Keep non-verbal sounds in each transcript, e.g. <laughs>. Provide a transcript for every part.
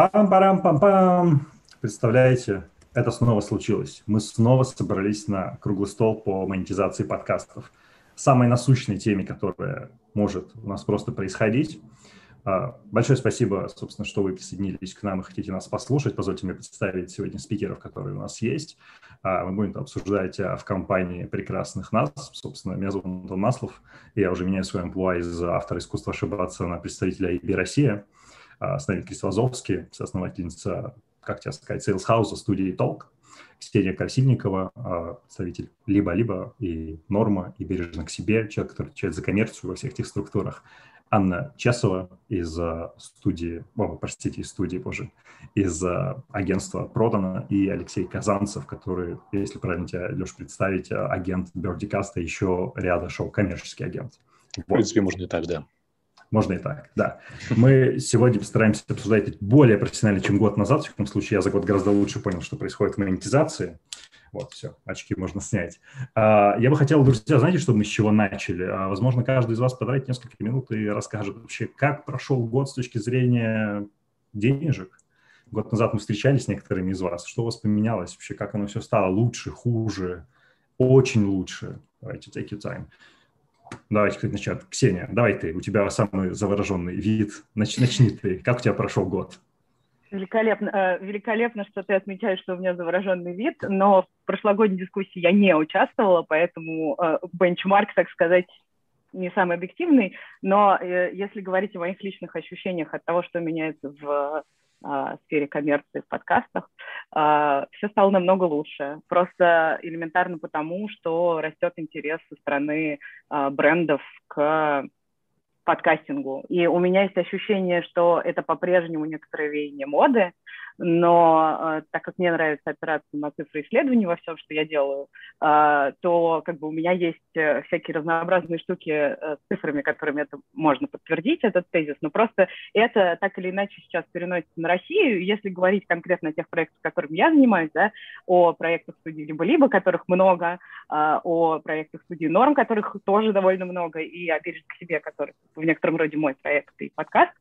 Пам-парам-пам-пам. Представляете, это снова случилось. Мы снова собрались на круглый стол по монетизации подкастов. Самой насущной теме, которая может у нас просто происходить. А, большое спасибо, собственно, что вы присоединились к нам и хотите нас послушать. Позвольте мне представить сегодня спикеров, которые у нас есть. А, мы будем обсуждать а, в компании прекрасных нас. Собственно, меня зовут Антон Маслов. Я уже меняю свой амплуа из автора искусства ошибаться на представителя IB Россия. С нами Кристина Лазовский, соосновательница, как тебе сказать, House студии Talk. Ксения Красильникова, представитель либо-либо и норма, и бережно к себе, человек, который отвечает за коммерцию во всех этих структурах. Анна Чесова из э, студии, о, простите, из студии, боже, из агентства Продано, и Алексей Казанцев, который, если правильно тебя, Леш, представить, агент Бердикаста, еще ряда шоу, коммерческий агент. В принципе, можно и так, да. Можно и так, да. Мы сегодня постараемся обсуждать более профессионально, чем год назад. В таком случае я за год гораздо лучше понял, что происходит в монетизации. Вот, все, очки можно снять. А, я бы хотел, друзья, знаете, чтобы мы с чего начали? А, возможно, каждый из вас потратит несколько минут и расскажет вообще, как прошел год с точки зрения денежек. Год назад мы встречались с некоторыми из вас. Что у вас поменялось вообще? Как оно все стало? Лучше, хуже? Очень лучше? Давайте, take your time. Давайте, кстати, начать. Ксения, давай ты. У тебя самый завороженный вид. Нач, начни ты. Как у тебя прошел год? Великолепно, э, великолепно, что ты отмечаешь, что у меня завороженный вид, но в прошлогодней дискуссии я не участвовала, поэтому э, бенчмарк, так сказать, не самый объективный, но э, если говорить о моих личных ощущениях от того, что меняется в сфере коммерции в подкастах, все стало намного лучше. Просто элементарно потому, что растет интерес со стороны брендов к подкастингу. И у меня есть ощущение, что это по-прежнему некоторое веяние моды, но э, так как мне нравится опираться на цифры исследований во всем, что я делаю, э, то как бы у меня есть э, всякие разнообразные штуки с цифрами, которыми это можно подтвердить, этот тезис, но просто это так или иначе сейчас переносится на Россию. Если говорить конкретно о тех проектах, которыми я занимаюсь, да, о проектах студии либо-либо, которых много, о проектах студии Норм, которых тоже довольно много, и же к себе, который в некотором роде мой проект и подкаст,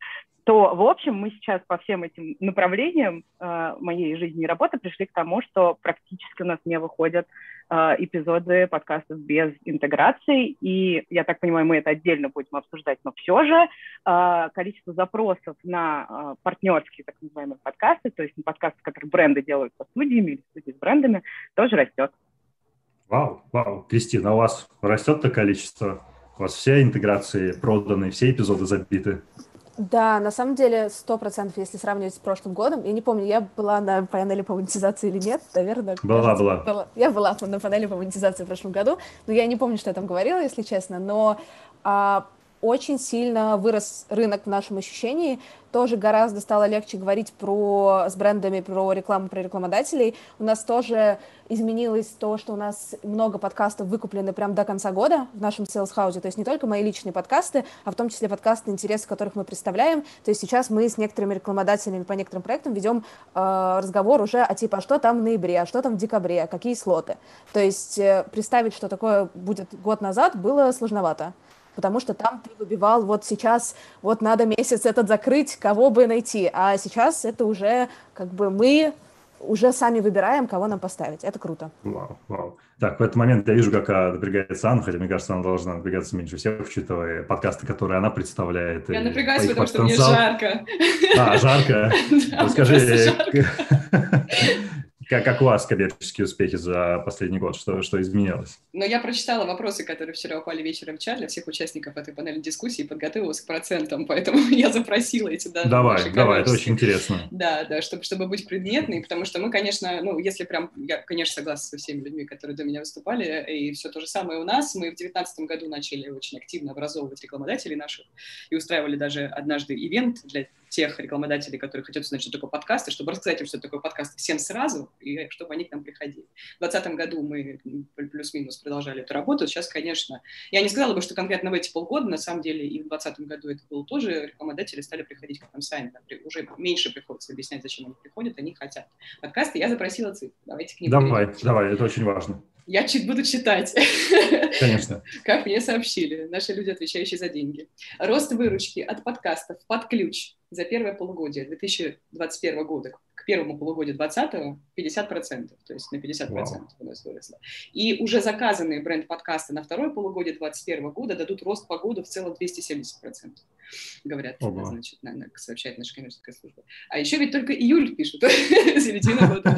то, в общем, мы сейчас по всем этим направлениям э, моей жизни и работы пришли к тому, что практически у нас не выходят э, эпизоды подкастов без интеграции, и, я так понимаю, мы это отдельно будем обсуждать, но все же э, количество запросов на э, партнерские, так называемые подкасты, то есть на подкасты, которые бренды делают со студиями или студии с брендами, тоже растет. Вау, вау. Кристина, у вас растет-то количество? У вас все интеграции проданы, все эпизоды забиты? Да, на самом деле, сто процентов, если сравнивать с прошлым годом, я не помню, я была на панели по монетизации или нет, наверное. Была, кажется, была. была. Я была на панели по монетизации в прошлом году, но я не помню, что я там говорила, если честно, но а, очень сильно вырос рынок в нашем ощущении, тоже гораздо стало легче говорить про, с брендами про рекламу, про рекламодателей. У нас тоже изменилось то, что у нас много подкастов выкуплены прямо до конца года в нашем Sales House, то есть не только мои личные подкасты, а в том числе подкасты, интересы которых мы представляем. То есть сейчас мы с некоторыми рекламодателями по некоторым проектам ведем э, разговор уже о типа, а что там в ноябре, а что там в декабре, какие слоты. То есть э, представить, что такое будет год назад, было сложновато потому что там ты выбивал, вот сейчас, вот надо месяц этот закрыть, кого бы найти, а сейчас это уже как бы мы уже сами выбираем, кого нам поставить. Это круто. Вау, вау. Так, в этот момент я вижу, как а, напрягается Анна, хотя мне кажется, она должна напрягаться меньше всех, учитывая подкасты, которые она представляет. Я напрягаюсь, потому что мне жарко. А, жарко? <laughs> Расскажи, <laughs> <laughs> как, как у вас коммерческие успехи за последний год? Что, что изменилось? Ну, я прочитала вопросы, которые вчера упали вечером в чат для всех участников этой панели дискуссии и подготовилась к процентам, <laughs> поэтому я запросила эти данные. Давай, давай, это очень интересно. Да, да, чтобы, чтобы быть предметной, потому что мы, конечно, ну, если прям, я, конечно, согласна со всеми людьми, которые до меня выступали, и все то же самое у нас. Мы в 2019 году начали очень активно образовывать рекламодателей наших и устраивали даже однажды ивент для тех рекламодателей, которые хотят узнать, что такое подкасты, чтобы рассказать им, что такое подкасты всем сразу, и чтобы они к нам приходили. В 2020 году мы плюс-минус продолжали эту работу. Сейчас, конечно, я не сказала бы, что конкретно в эти полгода, на самом деле, и в 2020 году это было тоже, рекламодатели стали приходить к нам сами. Уже меньше приходится объяснять, зачем они приходят, они хотят. Подкасты я запросила цифры. Давайте к ним Давай, перейдем. давай, это очень важно. Я чит буду читать. Конечно. <laughs> Как мне сообщили наши люди, отвечающие за деньги. Рост выручки от подкастов под ключ за первое полугодие 2021 года первому полугодию 2020 50%, то есть на 50% wow. у нас выросло. И уже заказанные бренд-подкасты на второе полугодие 2021 года дадут рост по году в целом 270%, говорят, Ого. значит, на, на, сообщает наша коммерческая служба. А еще ведь только июль пишут, <laughs> середина года.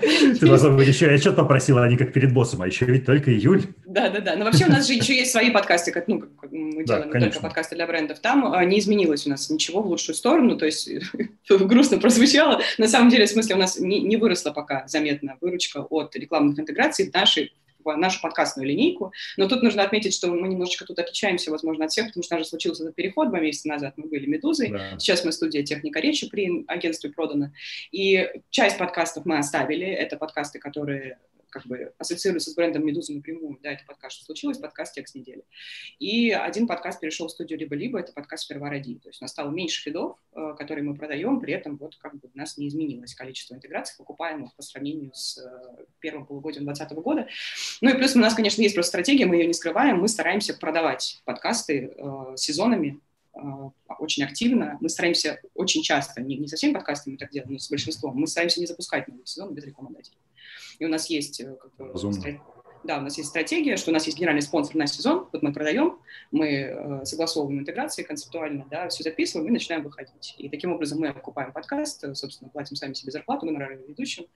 Ты должна быть еще, я что-то попросила, а не как перед боссом, а еще ведь только июль. Да-да-да, но вообще у нас же еще есть свои подкасты, как, ну, как мы делаем да, только подкасты для брендов, там а, не изменилось у нас ничего в лучшую сторону, то есть <laughs> грустно прозвучало, на самом деле, в смысле, у нас не, не выросла пока заметно выручка от рекламных интеграций в нашей нашу подкастную линейку. Но тут нужно отметить, что мы немножечко тут отличаемся, возможно, от всех, потому что у нас же случился этот переход два месяца назад. Мы были «Медузой», да. сейчас мы студия «Техника речи» при агентстве продано. И часть подкастов мы оставили. Это подкасты, которые как бы ассоциируется с брендом «Медуза» напрямую, да, это подкаст «Что случилось?», подкаст «Текст недели». И один подкаст перешел в студию «Либо-либо», это подкаст «Сперва ради». То есть у нас стало меньше фидов, э, которые мы продаем, при этом вот как бы у нас не изменилось количество интеграций покупаемых по сравнению с э, первым полугодием 2020 года. Ну и плюс у нас, конечно, есть просто стратегия, мы ее не скрываем, мы стараемся продавать подкасты э, сезонами, очень активно. Мы стараемся очень часто, не, не со всеми подкастами так делаем, но с большинством, мы стараемся не запускать новый сезон без рекламодателей. И у нас есть э, как бы, да, у нас есть стратегия, что у нас есть генеральный спонсор на сезон, вот мы продаем, мы э, согласовываем интеграции концептуально, да, все записываем и начинаем выходить. И таким образом мы окупаем подкаст, э, собственно, платим сами себе зарплату, гонорары ведущим,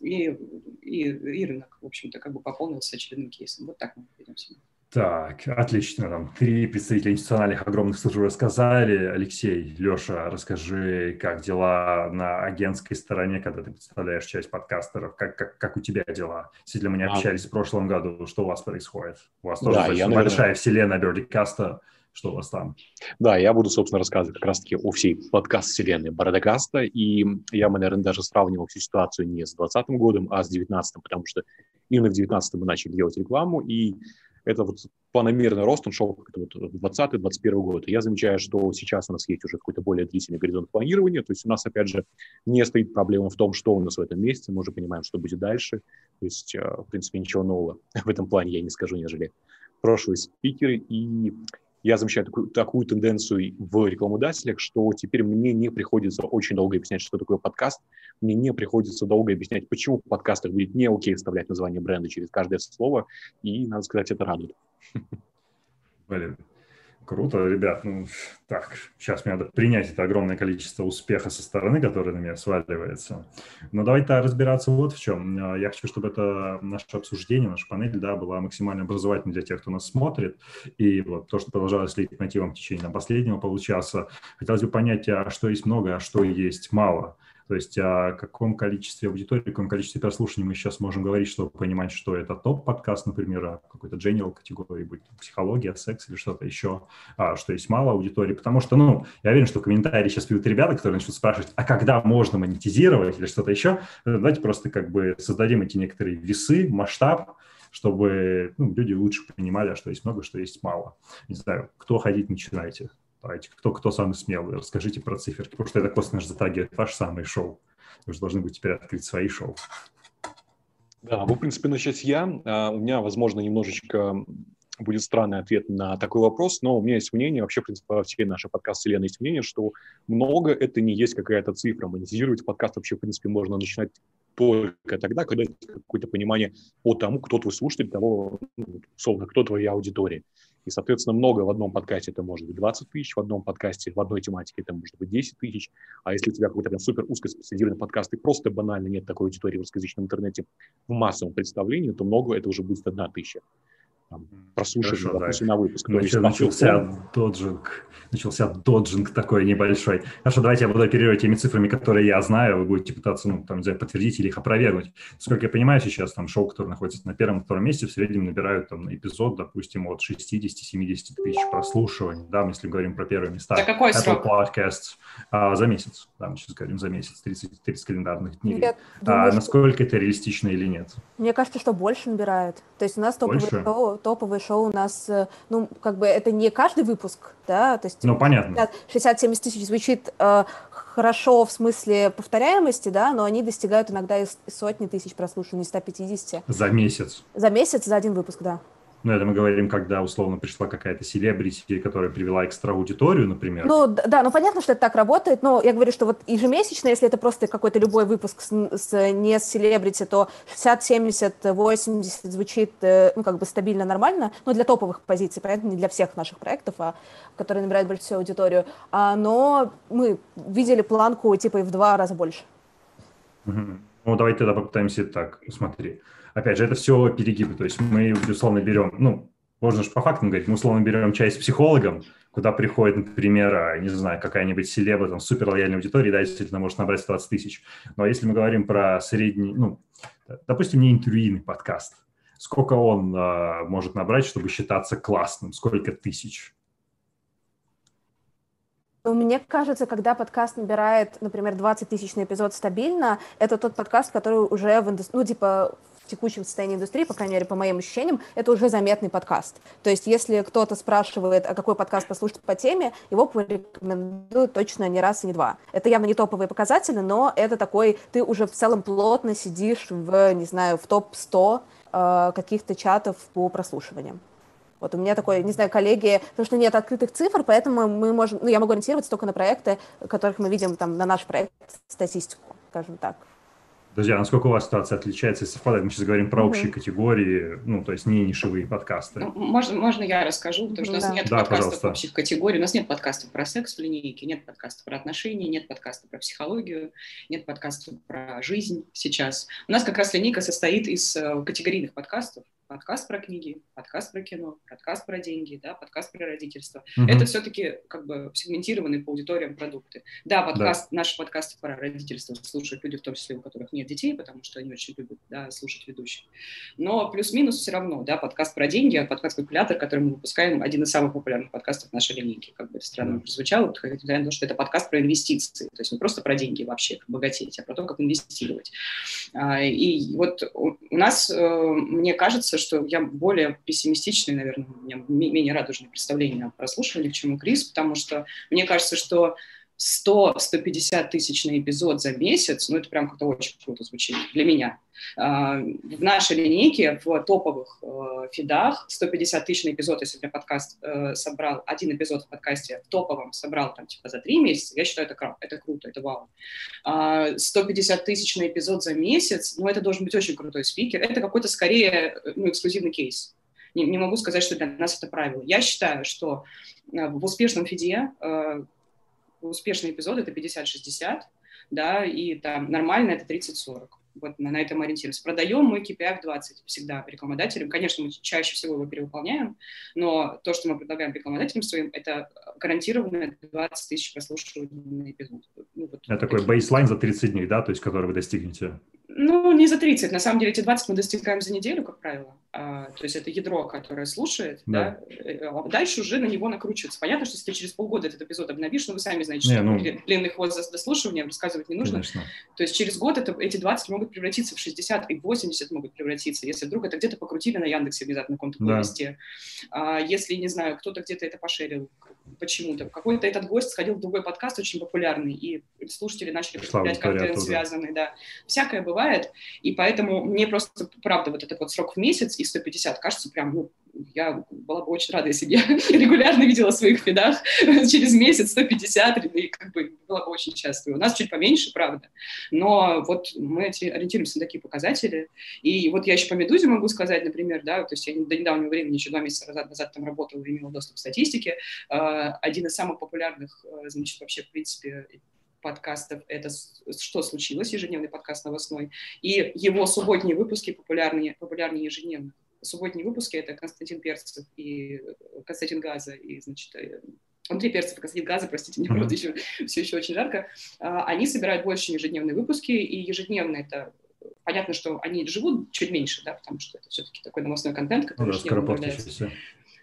и, и, и рынок, в общем-то, как бы пополнился очередным кейсом. Вот так мы ведем себя. Так, отлично. Там три представителя институциональных огромных служб рассказали. Алексей, Леша, расскажи, как дела на агентской стороне, когда ты представляешь часть подкастеров, как, как, как у тебя дела? Если мы не а. общались а. в прошлом году, что у вас происходит? У вас тоже да, я, наверное... большая вселенная Бердикаста. Что у вас там? Да, я буду, собственно, рассказывать как раз-таки о всей подкаст-вселенной Бородокаста, и я наверное, даже сравнивал всю ситуацию не с 2020 годом, а с 2019, потому что именно в 2019 мы начали делать рекламу, и это вот планомерный рост, он шел как-то вот 20-21 год. Я замечаю, что сейчас у нас есть уже какой-то более длительный горизонт планирования, то есть у нас, опять же, не стоит проблема в том, что у нас в этом месяце, мы уже понимаем, что будет дальше, то есть, э, в принципе, ничего нового <laughs> в этом плане я не скажу, нежели прошлые спикеры, и я замечаю такую, такую тенденцию в рекламодателях, что теперь мне не приходится очень долго объяснять, что такое подкаст. Мне не приходится долго объяснять, почему в подкастах будет не окей вставлять название бренда через каждое слово. И, надо сказать, это радует. Блин, Круто, ребят. Ну, так, сейчас мне надо принять это огромное количество успеха со стороны, которое на меня сваливается. Но давайте разбираться вот в чем. А, я хочу, чтобы это наше обсуждение, наша панель, да, была максимально образовательной для тех, кто нас смотрит. И вот то, что продолжалось следить мотивом в течение последнего получаса, хотелось бы понять, а что есть много, а что есть мало. То есть о каком количестве аудитории, о каком количестве прослушиваний мы сейчас можем говорить, чтобы понимать, что это топ-подкаст, например, о какой-то general категории, будь психология, секс или что-то еще, а, что есть мало аудитории. Потому что, ну, я уверен, что комментарии сейчас придут ребята, которые начнут спрашивать, а когда можно монетизировать или что-то еще. Давайте просто как бы создадим эти некоторые весы, масштаб, чтобы ну, люди лучше понимали, а что есть много, что есть мало. Не знаю, кто ходить начинаете. Давайте, кто, кто самый смелый, расскажите про циферки, потому что это косвенно же затрагивает ваше самое шоу. Вы же должны быть теперь открыть свои шоу. Да, могу, в принципе, начать я. А, у меня, возможно, немножечко будет странный ответ на такой вопрос, но у меня есть мнение, вообще, в принципе, во всей нашей подкаст-вселенной есть мнение, что много это не есть какая-то цифра. Монетизировать подкаст вообще, в принципе, можно начинать только тогда, когда есть какое-то понимание по тому, кто твой слушатель, того, ну, условно, кто твоя аудитория. И, соответственно, много в одном подкасте это может быть 20 тысяч, в одном подкасте, в одной тематике это может быть 10 тысяч. А если у тебя какой-то прям супер узкоспециализированный подкаст и просто банально нет такой аудитории в русскоязычном интернете в массовом представлении, то много это уже будет одна тысяча там, прослушивания, Хорошо, допустим, да. на выпуск. Нач, есть, начался он... доджинг, начался доджинг такой небольшой. Хорошо, давайте я буду оперировать теми цифрами, которые я знаю, вы будете пытаться, ну, там, не знаю, подтвердить или их опровергнуть. Сколько я понимаю, сейчас там шоу, которые находятся на первом, втором месте, в среднем набирают там на эпизод, допустим, от 60-70 тысяч прослушиваний, да, если говорим про первые места. За какой Apple срок? Podcasts, а, за месяц, да, мы сейчас говорим за месяц, 30, 30 календарных дней. Я а, думаю, насколько что... это реалистично или нет? Мне кажется, что больше набирают. То есть у нас топовые шоу, топовые шоу у нас, э, ну, как бы это не каждый выпуск, да, то есть... Ну, понятно. 60-70 тысяч звучит э, хорошо в смысле повторяемости, да, но они достигают иногда и сотни тысяч прослушиваний, 150. За месяц? За месяц, за один выпуск, да. Ну, это мы говорим, когда условно пришла какая-то селебрити, которая привела экстра аудиторию, например. Ну, да, ну понятно, что это так работает, но я говорю, что вот ежемесячно, если это просто какой-то любой выпуск с, с, не с селебрити, то 60, 70, 80 звучит, э, ну, как бы стабильно, нормально, но для топовых позиций, понятно, не для всех наших проектов, а которые набирают большую аудиторию. А, но мы видели планку типа и в два раза больше. Угу. Ну, давайте тогда попытаемся так, смотри опять же, это все перегибы. То есть мы, условно, берем, ну, можно же по фактам говорить, мы условно берем часть психологом, куда приходит, например, а, не знаю, какая-нибудь селеба, там, супер лояльная аудитория, да, действительно может набрать 20 тысяч. Но если мы говорим про средний, ну, допустим, не интервьюийный подкаст, сколько он а, может набрать, чтобы считаться классным, сколько тысяч? Ну, мне кажется, когда подкаст набирает, например, 20 тысяч на эпизод стабильно, это тот подкаст, который уже в индустрии, ну, типа, в текущем состоянии индустрии, по крайней мере, по моим ощущениям, это уже заметный подкаст. То есть если кто-то спрашивает, а какой подкаст послушать по теме, его порекомендуют точно не раз и не два. Это явно не топовые показатели, но это такой, ты уже в целом плотно сидишь в, не знаю, в топ-100 э, каких-то чатов по прослушиваниям. Вот у меня такой, не знаю, коллеги, потому что нет открытых цифр, поэтому мы можем, ну, я могу ориентироваться только на проекты, которых мы видим там на наш проект, статистику, скажем так. Друзья, насколько у вас ситуация отличается и совпадает? Мы сейчас говорим про общие категории, ну, то есть не нишевые подкасты. Можно, можно я расскажу, потому что у нас нет да, подкастов пожалуйста. общих категорий, у нас нет подкастов про секс в линейке, нет подкастов про отношения, нет подкастов про психологию, нет подкастов про жизнь сейчас. У нас как раз линейка состоит из э, категорийных подкастов, подкаст про книги, подкаст про кино, подкаст про деньги, да, подкаст про родительство. Угу. Это все-таки как бы сегментированные по аудиториям продукты. Да, подкаст, да. наши подкасты про родительство слушают люди, в том числе у которых нет детей, потому что они очень любят да, слушать ведущих. Но плюс-минус все равно, да, подкаст про деньги, а подкаст «Калькулятор», который мы выпускаем, один из самых популярных подкастов нашей линейки. Как бы это странно прозвучало, потому что это подкаст про инвестиции. То есть не просто про деньги вообще, как богатеть, а про то, как инвестировать. А, и вот у нас, э, мне кажется, что я более пессимистичный, наверное, у меня менее радужное представление о прослушивании, чем у Крис, потому что мне кажется, что 100-150 тысяч на эпизод за месяц, ну, это прям как-то очень круто звучит для меня. А, в нашей линейке, в топовых э, фидах 150 тысяч на эпизод, если я подкаст э, собрал, один эпизод в подкасте в топовом собрал там типа за три месяца, я считаю, это, это круто, это вау. 150 а, тысяч на эпизод за месяц, ну, это должен быть очень крутой спикер. Это какой-то скорее ну, эксклюзивный кейс. Не, не могу сказать, что для нас это правило. Я считаю, что э, в успешном фиде успешный эпизод это 50-60, да, и там нормально это 30-40. Вот на, на этом ориентируемся. Продаем мы KPI в 20 всегда рекламодателям. Конечно, мы чаще всего его перевыполняем, но то, что мы предлагаем рекламодателям своим, это гарантированно 20 тысяч прослушиваний на эпизод. Ну, вот это такой бейслайн за 30 дней, да, то есть который вы достигнете? Ну, не за 30. На самом деле эти 20 мы достигаем за неделю, как правило. А, то есть это ядро, которое слушает, да. да, а дальше уже на него накручивается. Понятно, что если ты через полгода этот эпизод обновишь, но ну, вы сами знаете, не, что ну, длинный хвост за дослушиванием рассказывать не нужно. Конечно. То есть через год это, эти 20 могут превратиться в 60 и 80 могут превратиться, если вдруг это где-то покрутили на Яндексе обязательно на каком-то. Да. А, если, не знаю, кто-то где-то это пошерил почему-то. Какой-то этот гость сходил в другой подкаст очень популярный, и слушатели начали потреблять контент связанный, да. Всякое бывает, и поэтому мне просто, правда, вот этот вот срок в месяц и 150 кажется прям, ну, я была бы очень рада, если бы я <laughs> регулярно видела своих фидах <laughs> через месяц 150, и как бы была бы очень счастлива. У нас чуть поменьше, правда, но вот мы ориентируемся на такие показатели. И вот я еще по «Медузе» могу сказать, например, да, то есть я до недавнего времени, еще два месяца назад, назад там работала и имела доступ к статистике. А, один из самых популярных, э, значит, вообще, в принципе, подкастов это «Что случилось?» ежедневный подкаст новостной, и его субботние выпуски популярнее, популярнее ежедневно субботние выпуски — это Константин Перцев и э, Константин Газа, и, значит, э, Андрей Перцев и Константин Газа, простите, мне <laughs> правда еще, все еще очень жарко, а, они собирают больше ежедневные выпуски, и ежедневно это понятно, что они живут чуть меньше, да, потому что это все-таки такой новостной контент, который ну, да, появляется.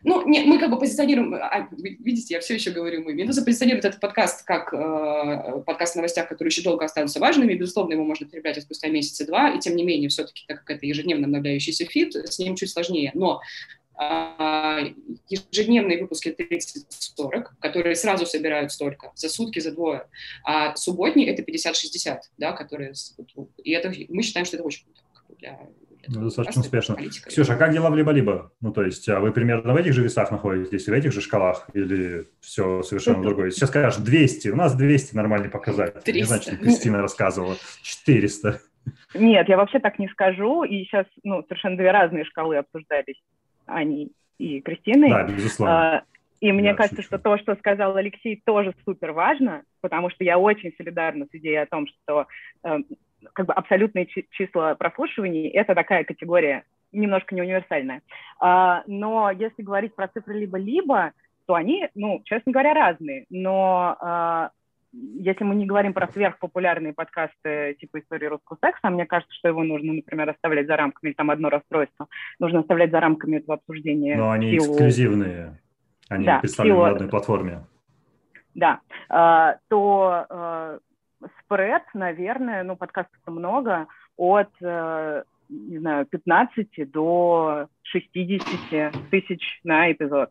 Ну, нет, мы как бы позиционируем, а, видите, я все еще говорю мы, Медуза позиционирует этот подкаст как э, подкаст о новостях, которые еще долго останутся важными, безусловно, его можно потреблять спустя месяц и два, и тем не менее, все-таки, так как это ежедневно обновляющийся фит, с ним чуть сложнее, но э, ежедневные выпуски 30-40, которые сразу собирают столько, за сутки, за двое. А субботний — это 50-60, да, которые... И это, мы считаем, что это очень круто для, ну, достаточно успешно. Ксюша, а как дела в либо-либо? Ну, то есть, а вы примерно в этих же весах находитесь, в этих же шкалах, или все совершенно другое? Сейчас скажешь 200, у нас 200 нормальный показатель. 300. Не знаю, что Кристина рассказывала. 400. Нет, я вообще так не скажу, и сейчас, ну, совершенно две разные шкалы обсуждались, Ани и Кристиной. Да, безусловно. А, и мне кажется, что то, что сказал Алексей, тоже супер важно, потому что я очень солидарна с идеей о том, что э, как бы абсолютные числа прослушиваний — это такая категория немножко не универсальная. А, но если говорить про цифры либо-либо, то они, ну, честно говоря, разные. Но а, если мы не говорим про сверхпопулярные подкасты типа «Истории русского секса», мне кажется, что его нужно, например, оставлять за рамками, или там одно расстройство, нужно оставлять за рамками этого обсуждения. Но они силу... эксклюзивные, они да, представлены силу... на одной платформе. Да, а, то спред, наверное, ну, подкастов много, от, э, не знаю, 15 до 60 тысяч на эпизод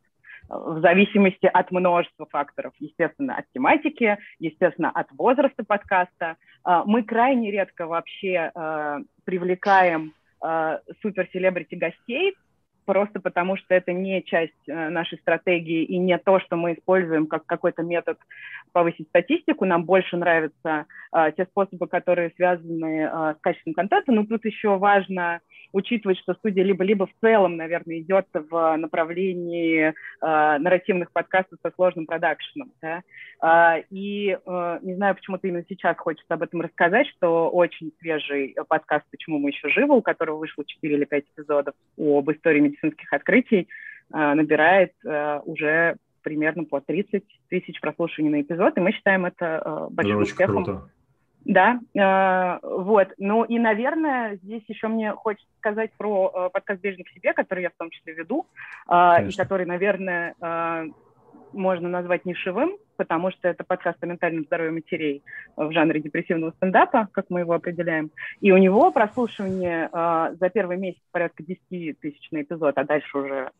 в зависимости от множества факторов. Естественно, от тематики, естественно, от возраста подкаста. Э, мы крайне редко вообще э, привлекаем супер-селебрити гостей, просто потому что это не часть э, нашей стратегии и не то, что мы используем как какой-то метод повысить статистику. Нам больше нравятся э, те способы, которые связаны э, с качеством контента. Но тут еще важно учитывать, что студия либо-либо в целом, наверное, идет в направлении э, нарративных подкастов со сложным продакшеном. Да? Э, и э, не знаю, почему-то именно сейчас хочется об этом рассказать, что очень свежий подкаст «Почему мы еще живы», у которого вышло 4 или 5 эпизодов об истории медицинских открытий, э, набирает э, уже примерно по 30 тысяч прослушиваний на эпизод, и мы считаем это э, большим это успехом. Круто. Да, э, вот. Ну и, наверное, здесь еще мне хочется сказать про э, подкаст «Бежник к себе», который я в том числе веду, э, и который, наверное, э, можно назвать нишевым, потому что это подкаст о ментальном здоровье матерей в жанре депрессивного стендапа, как мы его определяем. И у него прослушивание э, за первый месяц порядка 10 тысяч на эпизод, а дальше уже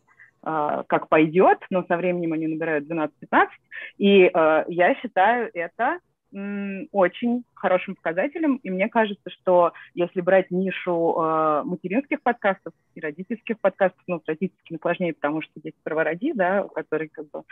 э, как пойдет, но со временем они набирают 12-15. И э, я считаю это очень хорошим показателем, и мне кажется, что если брать нишу э, материнских подкастов и родительских подкастов, ну, с родительскими сложнее, потому что есть правороди, да, который как бы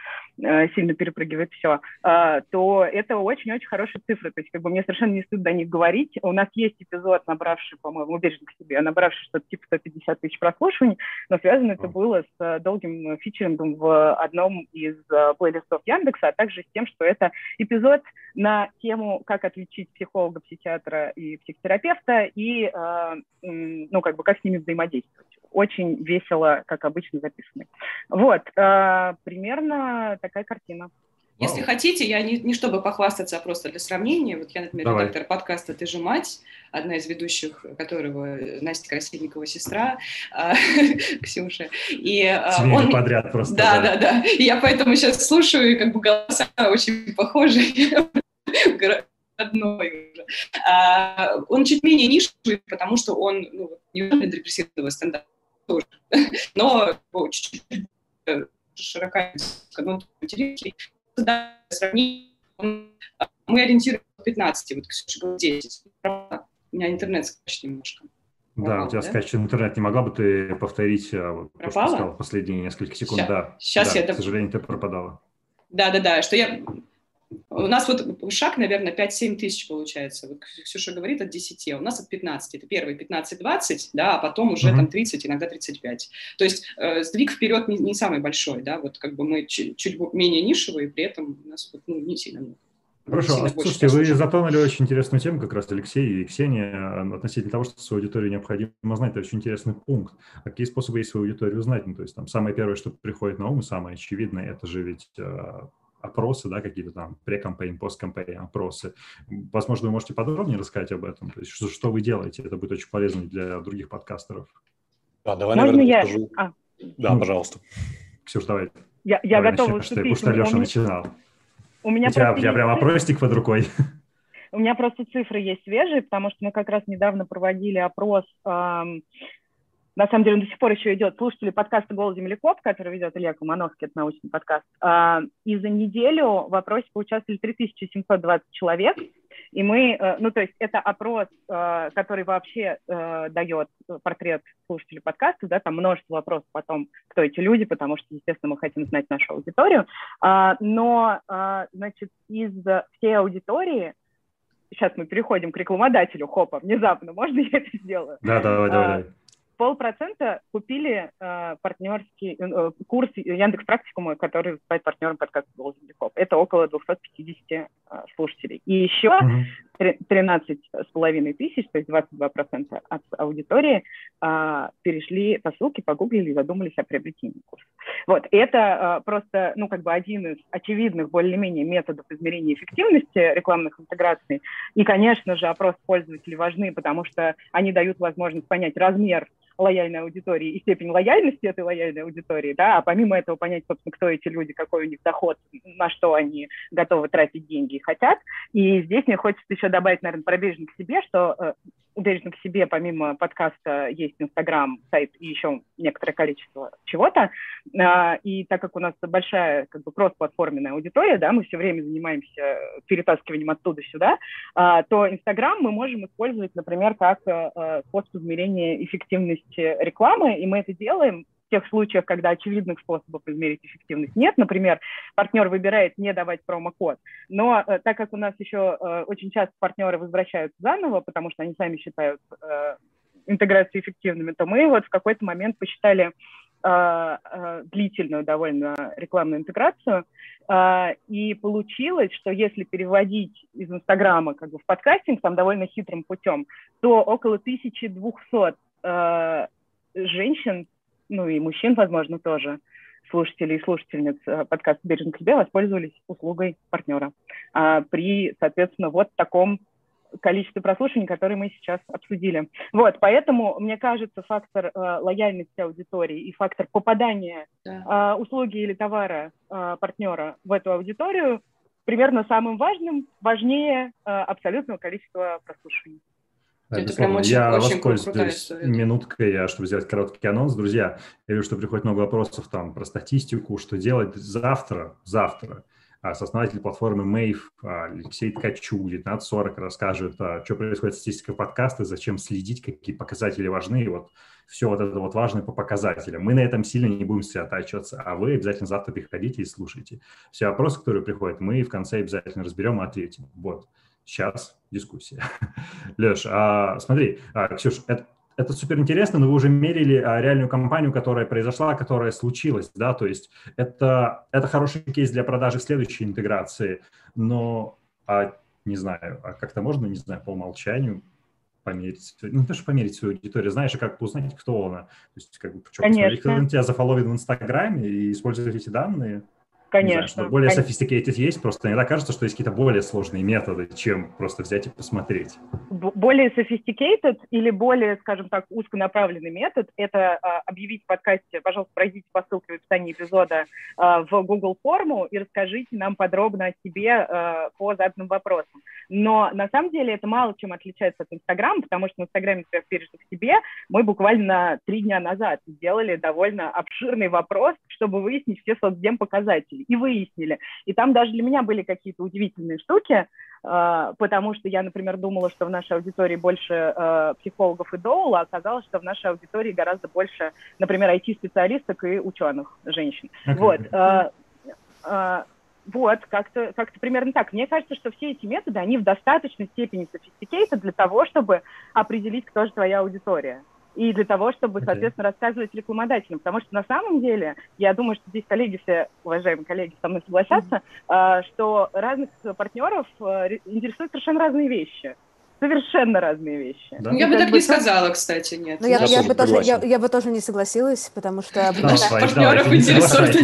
э, сильно перепрыгивает все, э, то это очень-очень хорошие цифры, то есть как бы мне совершенно не стыдно о них говорить. У нас есть эпизод, набравший, по-моему, убежден к себе, набравший что-то типа 150 тысяч прослушиваний, но связано это было с э, долгим фичерингом в одном из э, плейлистов Яндекса, а также с тем, что это эпизод на тему, как отличить психолога, психиатра и психотерапевта, и, э, ну, как бы, как с ними взаимодействовать. Очень весело, как обычно, записаны. Вот, э, примерно такая картина. Если хотите, я не, не чтобы похвастаться, а просто для сравнения. Вот я, например, Давай. редактор подкаста «Ты же мать», одна из ведущих которого Настя Красильникова сестра, а, <laughs> Ксюша. И а, он... подряд просто. Да, да, да, да. Я поэтому сейчас слушаю, и как бы голоса очень похожи <laughs> одной уже. А, он чуть менее нишевый, потому что он ну, не депрессивного стендапа тоже, но чуть-чуть широка ну, интересней. Да, сравнить, мы ориентируемся в 15, вот Ксюша говорит 10. У меня интернет скачет немножко. Да, у тебя да? скачет интернет. Не могла бы ты повторить а, вот, то, что сказал последние несколько секунд? Сейчас, да, сейчас да, я... К сожалению, ты пропадала. Да-да-да, что я у нас вот шаг, наверное, 5-7 тысяч получается. Вот Ксюша говорит от 10, а у нас от 15. Это первый 15-20, да, а потом уже mm-hmm. там 30, иногда 35. То есть э, сдвиг вперед не, не самый большой, да, вот как бы мы чуть, чуть менее нишевые, при этом у нас вот, ну, не сильно много. Хорошо, а, слушайте, вы затронули очень интересную тему, как раз Алексей и Ксения, э, относительно того, что свою аудиторию необходимо знать. Это очень интересный пункт. А какие способы есть свою аудиторию узнать? Ну, то есть там самое первое, что приходит на ум, и самое очевидное, это же ведь э, опросы, да, какие-то там прекампейн, посткампейн опросы. Возможно, вы можете подробнее рассказать об этом, то есть что, что вы делаете, это будет очень полезно для других подкастеров. Да, давай, Можно наверное, я? Скажу. А. Да, ну, пожалуйста. Ксюш, давай. Я, я давай готова начнем, Потому что Леша начинал. У меня у тебя, у тебя прям опросник под рукой. У меня просто цифры есть свежие, потому что мы как раз недавно проводили опрос эм, на самом деле он до сих пор еще идет, слушатели подкаста «Голос землекоп», который ведет Илья Кумановский, это научный подкаст, а, и за неделю в опросе поучаствовали 3720 человек, и мы, э, ну, то есть это опрос, э, который вообще э, дает портрет слушателей подкаста, да, там множество вопросов о том, кто эти люди, потому что, естественно, мы хотим знать нашу аудиторию. А, но, значит, из всей аудитории сейчас мы переходим к рекламодателю, хопа, внезапно, можно я это сделаю? Да, давай, давай, давай полпроцента купили э, партнерский э, курс Яндекс Практикума, который выступает партнером подкаста «Голос Землекоп». Это около 250 э, слушателей. И еще тринадцать с половиной тысяч, то есть 22% от аудитории э, перешли по ссылке, погуглили и задумались о приобретении курса. Вот, это э, просто, ну, как бы один из очевидных более-менее методов измерения эффективности рекламных интеграций. И, конечно же, опрос пользователей важны, потому что они дают возможность понять размер лояльной аудитории и степень лояльности этой лояльной аудитории, да, а помимо этого понять, собственно, кто эти люди, какой у них доход, на что они готовы тратить деньги и хотят. И здесь мне хочется еще добавить, наверное, про к себе, что у бережно к себе помимо подкаста есть Инстаграм, сайт и еще некоторое количество чего-то. А, и так как у нас большая как бы кросс-платформенная аудитория, да, мы все время занимаемся перетаскиванием оттуда сюда, а, то Инстаграм мы можем использовать, например, как э, э, способ измерения эффективности рекламы, и мы это делаем в тех случаях, когда очевидных способов измерить эффективность нет, например, партнер выбирает не давать промокод, но э, так как у нас еще э, очень часто партнеры возвращаются заново, потому что они сами считают э, интеграцию эффективными, то мы вот в какой-то момент посчитали э, э, длительную довольно рекламную интеграцию, э, и получилось, что если переводить из Инстаграма как бы в подкастинг, там довольно хитрым путем, то около 1200 э, женщин ну и мужчин, возможно, тоже, слушателей и слушательниц э, подкаста «Бережно к себе» воспользовались услугой партнера а, при, соответственно, вот таком количестве прослушиваний, которые мы сейчас обсудили. Вот, поэтому, мне кажется, фактор э, лояльности аудитории и фактор попадания да. э, услуги или товара э, партнера в эту аудиторию примерно самым важным, важнее э, абсолютного количества прослушиваний. Да, это прям очень, я очень воспользуюсь минуткой, чтобы сделать короткий анонс. Друзья, я вижу, что приходит много вопросов там про статистику, что делать завтра, завтра. А сооснователь платформы Мэйв Алексей Ткачу 1940 расскажет, а, что происходит с статистикой подкаста, зачем следить, какие показатели важны, и вот все вот это вот важное по показателям. Мы на этом сильно не будем сосредотачиваться, а вы обязательно завтра приходите и слушайте. Все вопросы, которые приходят, мы в конце обязательно разберем и ответим. Вот сейчас дискуссия. <laughs> Леш, а, смотри, а, Ксюш, это, это супер интересно, но вы уже мерили а, реальную компанию, которая произошла, которая случилась, да, то есть это, это хороший кейс для продажи следующей интеграции, но, а, не знаю, а как-то можно, не знаю, по умолчанию померить, не то, что померить свою аудиторию, знаешь, а как узнать, кто она, то есть как бы, что, посмотреть, кто тебя зафоловит в Инстаграме и использовать эти данные, Конечно. Знаю, более sophisticated есть, просто иногда кажется, что есть какие-то более сложные методы, чем просто взять и посмотреть. Более sophisticated или более, скажем так, узконаправленный метод – это а, объявить в подкасте, пожалуйста, пройдите по ссылке в описании эпизода а, в Google форму и расскажите нам подробно о себе а, по заданным вопросам. Но на самом деле это мало чем отличается от Инстаграма, потому что в Инстаграме «Сверх пережитых себе» мы буквально три дня назад сделали довольно обширный вопрос, чтобы выяснить все соцдем показатели выяснили, и выяснили. И там даже для меня были какие-то удивительные штуки, э, потому что я, например, думала, что в нашей аудитории больше э, психологов и доула, а оказалось, что в нашей аудитории гораздо больше, например, IT-специалисток и ученых, женщин. Okay. Вот. Э, вот, как-то как примерно так. Мне кажется, что все эти методы, они в достаточной степени sophisticated для того, чтобы определить, кто же твоя аудитория и для того, чтобы, соответственно, рассказывать рекламодателям. Потому что на самом деле, я думаю, что здесь коллеги все, уважаемые коллеги, со мной согласятся, mm-hmm. что разных партнеров э, интересуют совершенно разные вещи совершенно разные вещи. Да? Я бы так не сказала, кстати, нет. Ну, я, я, бы тоже, я, я бы тоже не согласилась, потому что... Партнеров интересует.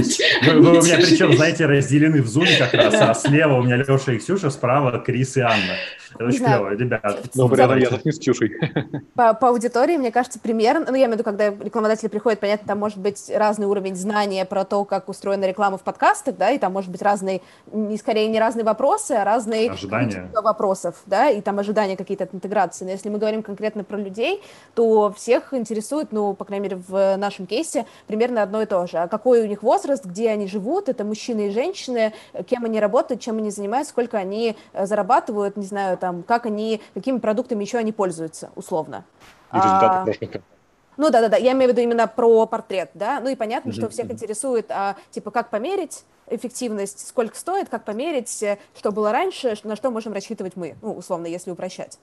Вы, вы у меня причем, знаете, разделены в зуме как раз, а слева у меня Леша и Ксюша, справа Крис и Анна. Это очень клево, ребят. Добрый рядом я не с Ксюшей. <laughs> По, по аудитории, мне кажется, примерно, ну, я имею в виду, когда рекламодатели приходят, понятно, там может быть разный уровень знания про то, как устроена реклама в подкастах, да, и там может быть разные, не скорее не разные вопросы, а разные ожидания вопросов, да, и там ожидания какие-то интеграции. Но если мы говорим конкретно про людей, то всех интересует, ну, по крайней мере, в нашем кейсе примерно одно и то же. А какой у них возраст, где они живут, это мужчины и женщины, кем они работают, чем они занимаются, сколько они э, зарабатывают, не знаю, там, как они, какими продуктами еще они пользуются, условно. И результаты а... прошлых ну да, да, да. Я имею в виду именно про портрет, да. Ну и понятно, mm-hmm. что всех интересует, а, типа, как померить эффективность, сколько стоит, как померить, э, что было раньше, на что можем рассчитывать мы, ну, условно, если упрощать.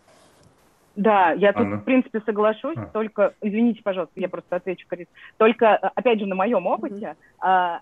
Да, я тут, Анна. в принципе, соглашусь, а. только, извините, пожалуйста, я просто отвечу, Карис, только, э, опять же, на моем опыте, mm-hmm. а,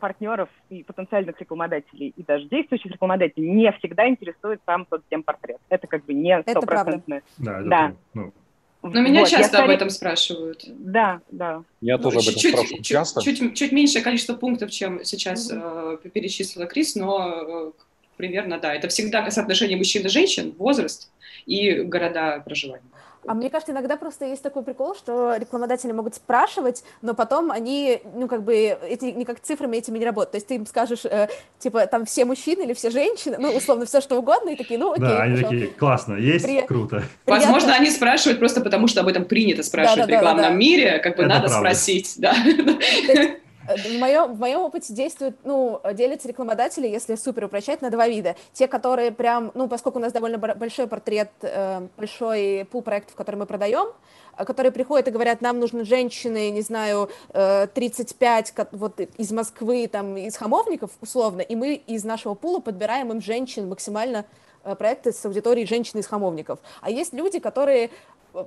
партнеров и потенциальных рекламодателей, и даже действующих рекламодателей не всегда интересует сам тот тем портрет. Это как бы не стопроцентно. Да, это да. Ну, но меня вот, часто об этом спрашивают. Да, да. Я ну, тоже об этом чуть, спрашиваю чуть, часто. Чуть, чуть, чуть меньшее количество пунктов, чем сейчас mm-hmm. э, перечислила Крис, но э, примерно, да. Это всегда соотношение мужчин и женщин, возраст и города проживания. А мне кажется, иногда просто есть такой прикол, что рекламодатели могут спрашивать, но потом они, ну, как бы, эти, никак цифрами этими не работают. То есть ты им скажешь, э, типа, там все мужчины или все женщины, ну, условно, все что угодно, и такие, ну, окей. Да, они хорошо. такие, классно, есть, При... круто. Возможно, они спрашивают просто потому, что об этом принято спрашивать да, да, в рекламном да, да, мире, как бы Это надо правда. спросить, да. В моем, в моем опыте действуют, ну, делятся рекламодатели, если супер упрощать, на два вида. Те, которые прям, ну, поскольку у нас довольно большой портрет, э, большой пул проектов, которые мы продаем, э, которые приходят и говорят, нам нужны женщины, не знаю, 35, э, вот из Москвы, там, из Хамовников, условно, и мы из нашего пула подбираем им женщин максимально проекты с аудиторией женщин из хамовников. А есть люди, которые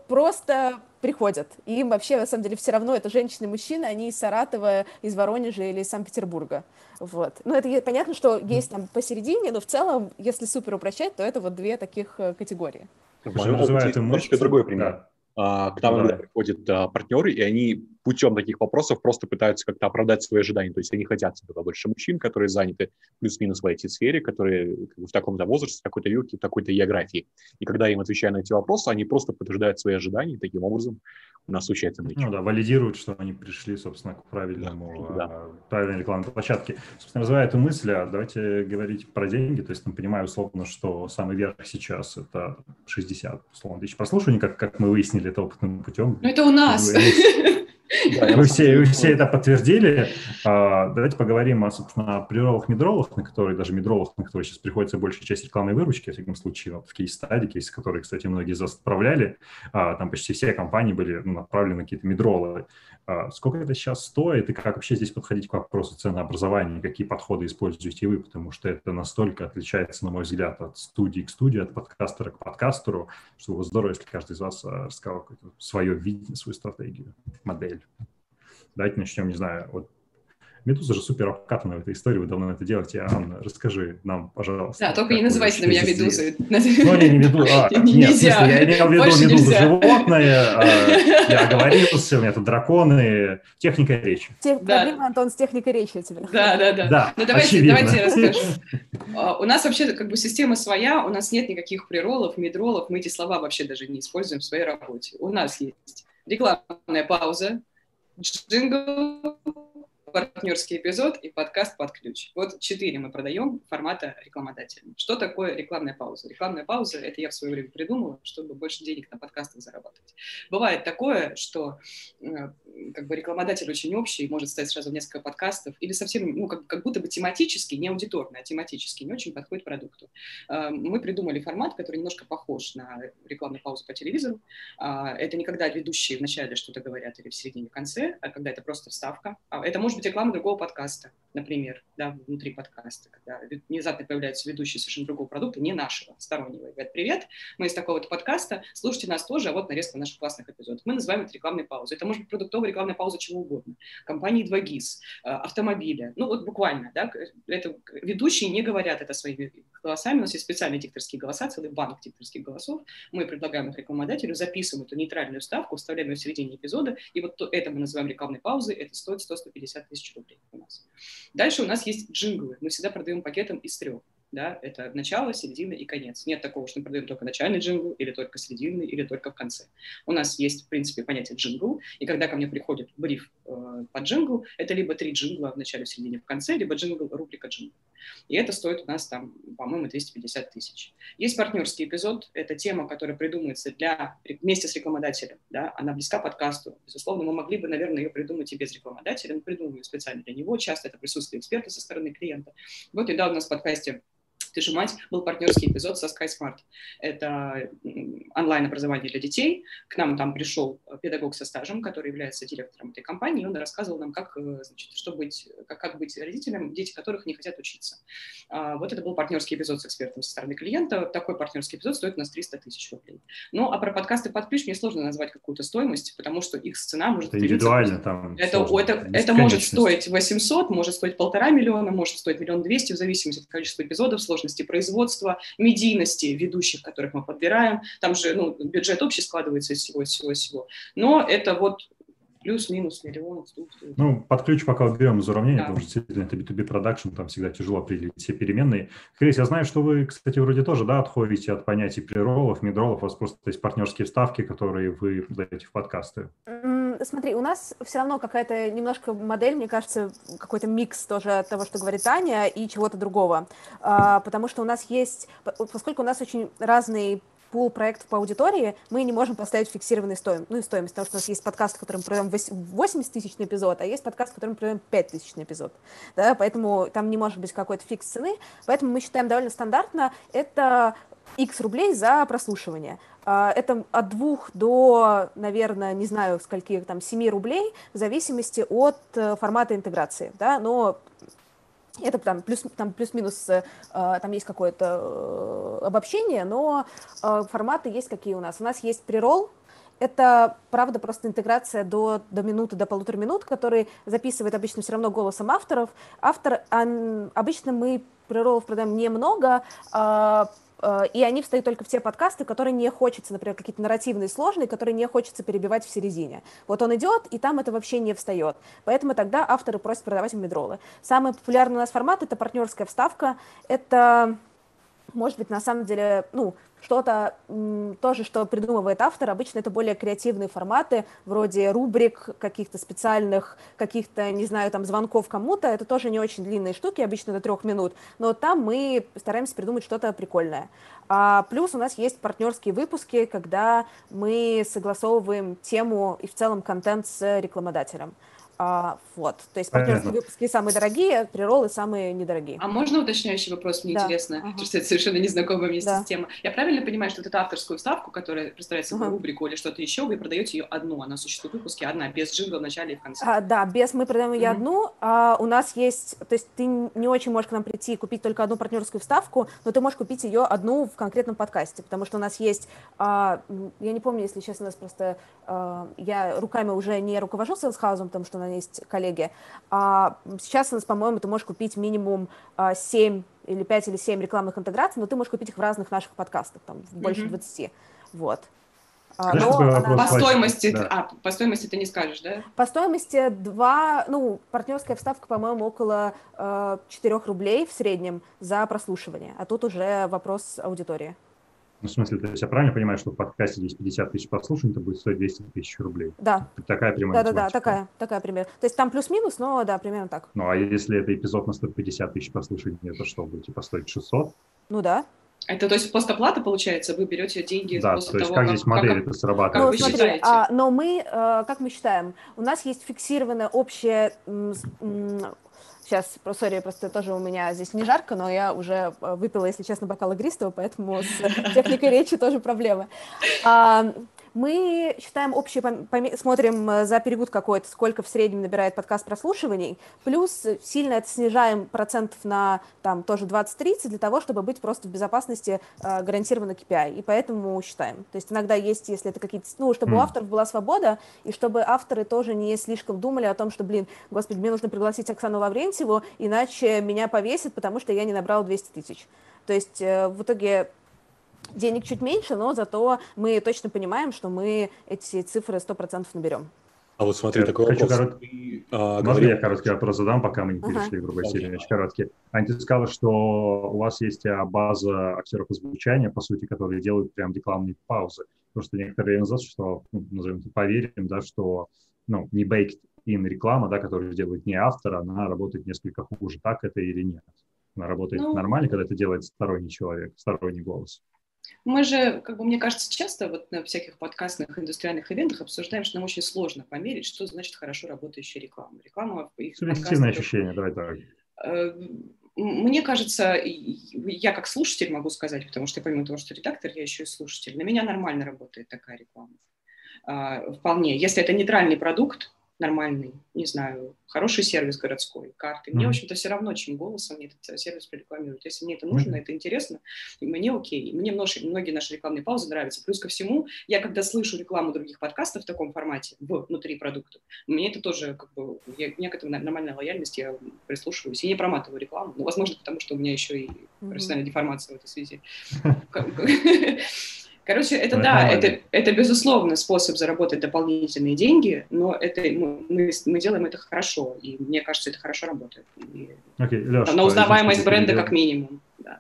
просто приходят. И им вообще, на самом деле, все равно это женщины и мужчины, они из Саратова, из Воронежа или из Санкт-Петербурга. Вот. Ну, это понятно, что есть там посередине, но в целом, если супер упрощать, то это вот две таких э, категории. Моем опыте немножечко другой пример. Да. А, к нам иногда приходят а, партнеры, и они путем таких вопросов просто пытаются как-то оправдать свои ожидания. То есть они хотят себе побольше мужчин, которые заняты плюс-минус в IT-сфере, которые в таком-то возрасте, в такой-то веке, в такой-то географии. И когда им отвечаю на эти вопросы, они просто подтверждают свои ожидания, и таким образом у нас случается Ну да, валидируют, что они пришли, собственно, к правильному, да. А, правильной рекламной площадке. Собственно, развивая эту мысль, а давайте говорить про деньги. То есть, ну, понимаю условно, что самый верх сейчас это 60, условно, тысяч прослушиваний, как, как мы выяснили это опытным путем. Ну, это у нас. <laughs> Вы, все, вы все это подтвердили. А, давайте поговорим о, собственно, приролах медролах, на которые, даже медролах, на которые сейчас приходится большая часть рекламной выручки, в всяком случае, вот в кейс-стадии, кейс, которые, кстати, многие из вас отправляли, а, там почти все компании были ну, направлены на какие-то медролы. А, сколько это сейчас стоит и как вообще здесь подходить к вопросу ценообразования, какие подходы используете вы, потому что это настолько отличается, на мой взгляд, от студии к студии, от подкастера к подкастеру, что было здорово, если каждый из вас рассказал свое видение, свою стратегию, модель. Давайте начнем, не знаю, вот Медуза же супер обкатана в этой истории, вы давно это делаете. Анна, расскажи нам, пожалуйста. Да, только не называйте на меня медузой. Ну, не, не медуза. А, <laughs> нет, нельзя. я имел в виду Больше медуза нельзя. животное. А, <laughs> я оговорился, у меня тут драконы, техника речи. Те, да. Проблема, Антон, с техникой речи у тебя. Да, да, да. да ну, давайте, давайте я расскажу. <laughs> А, у нас вообще как бы система своя, у нас нет никаких приролов, медролов, мы эти слова вообще даже не используем в своей работе. У нас есть рекламная пауза, джингл, партнерский эпизод и подкаст под ключ. Вот четыре мы продаем формата рекламодателя. Что такое рекламная пауза? Рекламная пауза – это я в свое время придумала, чтобы больше денег на подкастах зарабатывать. Бывает такое, что э, как бы рекламодатель очень общий, может стать сразу в несколько подкастов, или совсем, ну, как, как будто бы тематически, не аудиторный, а тематически не очень подходит продукту. Э, мы придумали формат, который немножко похож на рекламную паузу по телевизору. Э, это не когда ведущие вначале что-то говорят или в середине, в конце, а когда это просто вставка. А это может быть быть реклама другого подкаста, например, да, внутри подкаста, когда внезапно появляется ведущий совершенно другого продукта, не нашего, стороннего, и говорят, привет, мы из такого-то подкаста, слушайте нас тоже, а вот нарезка наших классных эпизодов. Мы называем это рекламной паузой. Это может быть продуктовая рекламная пауза чего угодно. Компании 2GIS, э, автомобиля, ну вот буквально, да, это ведущие не говорят это своими голосами, у нас есть специальные дикторские голоса, целый банк дикторских голосов, мы предлагаем их рекламодателю, записываем эту нейтральную ставку, вставляем ее в середине эпизода, и вот это мы называем рекламной паузой, это стоит 100-150 тысяч рублей у нас. Дальше у нас есть джинглы. Мы всегда продаем пакетом из трех. Да, это начало, середина и конец. Нет такого, что мы продаем только начальный джингл, или только серединный, или только в конце. У нас есть, в принципе, понятие джингл, и когда ко мне приходит бриф э, по джингл, это либо три джингла в начале, в середине, в конце, либо джингл, рубрика джингл. И это стоит у нас там, по-моему, 250 тысяч. Есть партнерский эпизод, это тема, которая придумывается для, вместе с рекламодателем, да, она близка подкасту. Безусловно, мы могли бы, наверное, ее придумать и без рекламодателя, но придумываем специально для него, часто это присутствие эксперта со стороны клиента. Вот недавно у нас в подкасте ты же мать, был партнерский эпизод со SkySmart. Это онлайн-образование для детей. К нам там пришел педагог со стажем, который является директором этой компании, и он рассказывал нам, как, э, значит, что быть, как, как быть родителям, дети которых не хотят учиться. А, вот это был партнерский эпизод с экспертом со стороны клиента. Такой партнерский эпизод стоит у нас 300 тысяч рублей. Ну, а про подкасты под ключ мне сложно назвать какую-то стоимость, потому что их цена может... Это индивидуально там. Это, это, это может стоить 800, может стоить полтора миллиона, может стоить миллион двести, в зависимости от количества эпизодов, сложности сложности производства, медийности ведущих, которых мы подбираем. Там же ну, бюджет общий складывается из всего, из всего, из всего. Но это вот плюс-минус миллион. Ну, под ключ пока уберем из уравнения, да. потому что действительно это B2B продакшн, там всегда тяжело определить все переменные. Крис, я знаю, что вы, кстати, вроде тоже, да, отходите от понятий преролов, мидролов, у вас просто есть партнерские вставки, которые вы даете в подкасты. Смотри, у нас все равно какая-то немножко модель, мне кажется, какой-то микс тоже от того, что говорит Аня, и чего-то другого. А, потому что у нас есть, поскольку у нас очень разные пул проектов по аудитории, мы не можем поставить фиксированную стоимость, ну, стоимость, потому что у нас есть подкаст, в котором мы продаем 80 тысяч на эпизод, а есть подкаст, в котором мы продаем 5 тысяч на эпизод, да, поэтому там не может быть какой-то фикс цены, поэтому мы считаем довольно стандартно, это X рублей за прослушивание. А, это от двух до, наверное, не знаю, скольки там, 7 рублей, в зависимости от э, формата интеграции, да, но это там плюс, там плюс-минус, э, там есть какое-то э, обобщение, но форматы есть какие у нас. У нас есть прирол, это, правда, просто интеграция до, до минуты, до полутора минут, который записывает обычно все равно голосом авторов. Автор, он, обычно мы приролов продаем немного, Э, и они встают только в те подкасты, которые не хочется, например, какие-то нарративные, сложные, которые не хочется перебивать в середине. Вот он идет, и там это вообще не встает. Поэтому тогда авторы просят продавать им медролы. Самый популярный у нас формат — это партнерская вставка. Это может быть, на самом деле, ну, что-то тоже, что придумывает автор, обычно это более креативные форматы, вроде рубрик каких-то специальных, каких-то, не знаю, там, звонков кому-то, это тоже не очень длинные штуки, обычно до трех минут, но там мы стараемся придумать что-то прикольное. А плюс у нас есть партнерские выпуски, когда мы согласовываем тему и в целом контент с рекламодателем. А, вот, то есть партнерские Понятно. выпуски самые дорогие, приролы самые недорогие. А можно уточняющий вопрос? Мне да. интересно, ага. потому что это совершенно незнакомая мне да. система. Я правильно понимаю, что вот эту авторскую вставку, которая представляет собой ага. рубрику или что-то еще, вы продаете ее одну, она существует в выпуске одна, без джингла в начале и в конце? А, да, без мы продаем ее ага. одну. А, у нас есть, то есть ты не очень можешь к нам прийти и купить только одну партнерскую вставку, но ты можешь купить ее одну в конкретном подкасте, потому что у нас есть, а, я не помню, если честно, у нас просто, а, я руками уже не руковожу селсхаузом, потому что у нас есть коллеги. А сейчас у нас, по-моему, ты можешь купить минимум 7 а, или 5 или 7 рекламных интеграций, но ты можешь купить их в разных наших подкастах, там, больше mm-hmm. 20. Вот. А, но она... По стоимости, да. а, по стоимости ты не скажешь, да? По стоимости два, ну, партнерская вставка, по-моему, около э, 4 рублей в среднем за прослушивание, а тут уже вопрос аудитории. Ну, в смысле, то есть я правильно понимаю, что в подкасте здесь 50 тысяч прослушаний, это будет стоить 200 тысяч рублей? Да. Такая прямая Да-да-да, такая, такая примерно. То есть там плюс-минус, но да, примерно так. Ну, а если это эпизод на 150 тысяч прослушаний, это что, будет типа стоить 600? Ну да. Это то есть постоплата получается, вы берете деньги да, после то есть того, как, как здесь модель как, это срабатывает? Ну, вы смотри, считаете? А, но мы, э, как мы считаем, у нас есть фиксированная общая Сейчас, сори, просто тоже у меня здесь не жарко, но я уже э, выпила, если честно, бокал игристого, поэтому с техникой речи тоже проблемы. Мы считаем общие, смотрим э, за период какой-то, сколько в среднем набирает подкаст прослушиваний, плюс сильно это снижаем процентов на там тоже 20-30 для того, чтобы быть просто в безопасности э, гарантированно KPI, и поэтому считаем. То есть иногда есть, если это какие-то, ну, чтобы mm. у авторов была свобода, и чтобы авторы тоже не слишком думали о том, что, блин, господи, мне нужно пригласить Оксану Лаврентьеву, иначе меня повесят, потому что я не набрал 200 тысяч. То есть э, в итоге денег чуть меньше, но зато мы точно понимаем, что мы эти цифры 100% наберем. А вот смотри, я такой хочу вопрос. Корот... Ты, а, Можно говорил... я короткий вопрос задам, пока мы не перешли uh-huh. к другой теме? Очень короткий. Аня, ты сказала, что у вас есть а, база актеров озвучания, по сути, которые делают прям рекламные паузы. Потому что некоторые назад, что, ну, назовем это, поверим, да, что ну, не baked in реклама, да, которую делает не автор, она работает несколько хуже. Так это или нет? Она работает ну, нормально, когда это делает сторонний человек, сторонний голос. Мы же, как бы мне кажется, часто вот на всяких подкастных индустриальных ивентах обсуждаем, что нам очень сложно померить, что значит хорошо работающая реклама. Реклама их Субъективное ощущение, давай так. Э, мне кажется, я как слушатель могу сказать, потому что помимо того, что редактор, я еще и слушатель, на меня нормально работает такая реклама. А, вполне. Если это нейтральный продукт, нормальный, не знаю, хороший сервис городской, карты. Мне, mm-hmm. в общем-то, все равно, чем голосом мне этот сервис прорекламируют. Если мне это нужно, mm-hmm. это интересно, и мне окей. Мне многие, многие наши рекламные паузы нравятся. Плюс ко всему, я когда слышу рекламу других подкастов в таком формате, внутри продукта, мне это тоже, как бы, я, у меня к этому нормальная лояльность, я прислушиваюсь и не проматываю рекламу. Ну, возможно, потому что у меня еще и профессиональная mm-hmm. деформация в этой связи. <laughs> <laughs> Короче, это ну, да, это, это безусловно способ заработать дополнительные деньги, но это мы, мы делаем это хорошо, и мне кажется, это хорошо работает. И, Леш, на узнаваемость бренда как минимум. Да.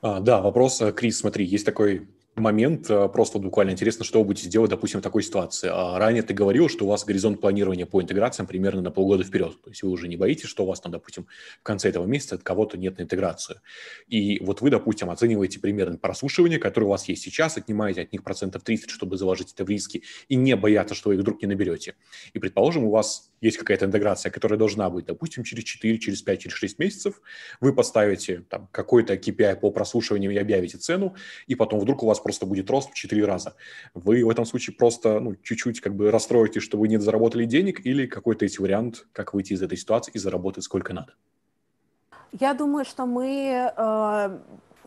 А, да, вопрос, э, Крис, смотри, есть такой момент, э, просто буквально интересно, что вы будете делать, допустим, в такой ситуации. А ранее ты говорил, что у вас горизонт планирования по интеграциям примерно на полгода вперед. То есть вы уже не боитесь, что у вас там, допустим, в конце этого месяца от кого-то нет на интеграцию. И вот вы, допустим, оцениваете примерно прослушивание, которое у вас есть сейчас, отнимаете от них процентов 30, чтобы заложить это в риски, и не бояться, что вы их вдруг не наберете. И, предположим, у вас есть какая-то интеграция, которая должна быть, допустим, через 4, через 5, через 6 месяцев, вы поставите там какой-то KPI по прослушиванию и объявите цену, и потом вдруг у вас просто будет рост в 4 раза. Вы в этом случае просто ну, чуть-чуть как бы расстроитесь, что вы не заработали денег, или какой-то есть вариант, как выйти из этой ситуации и заработать сколько надо? Я думаю, что мы э,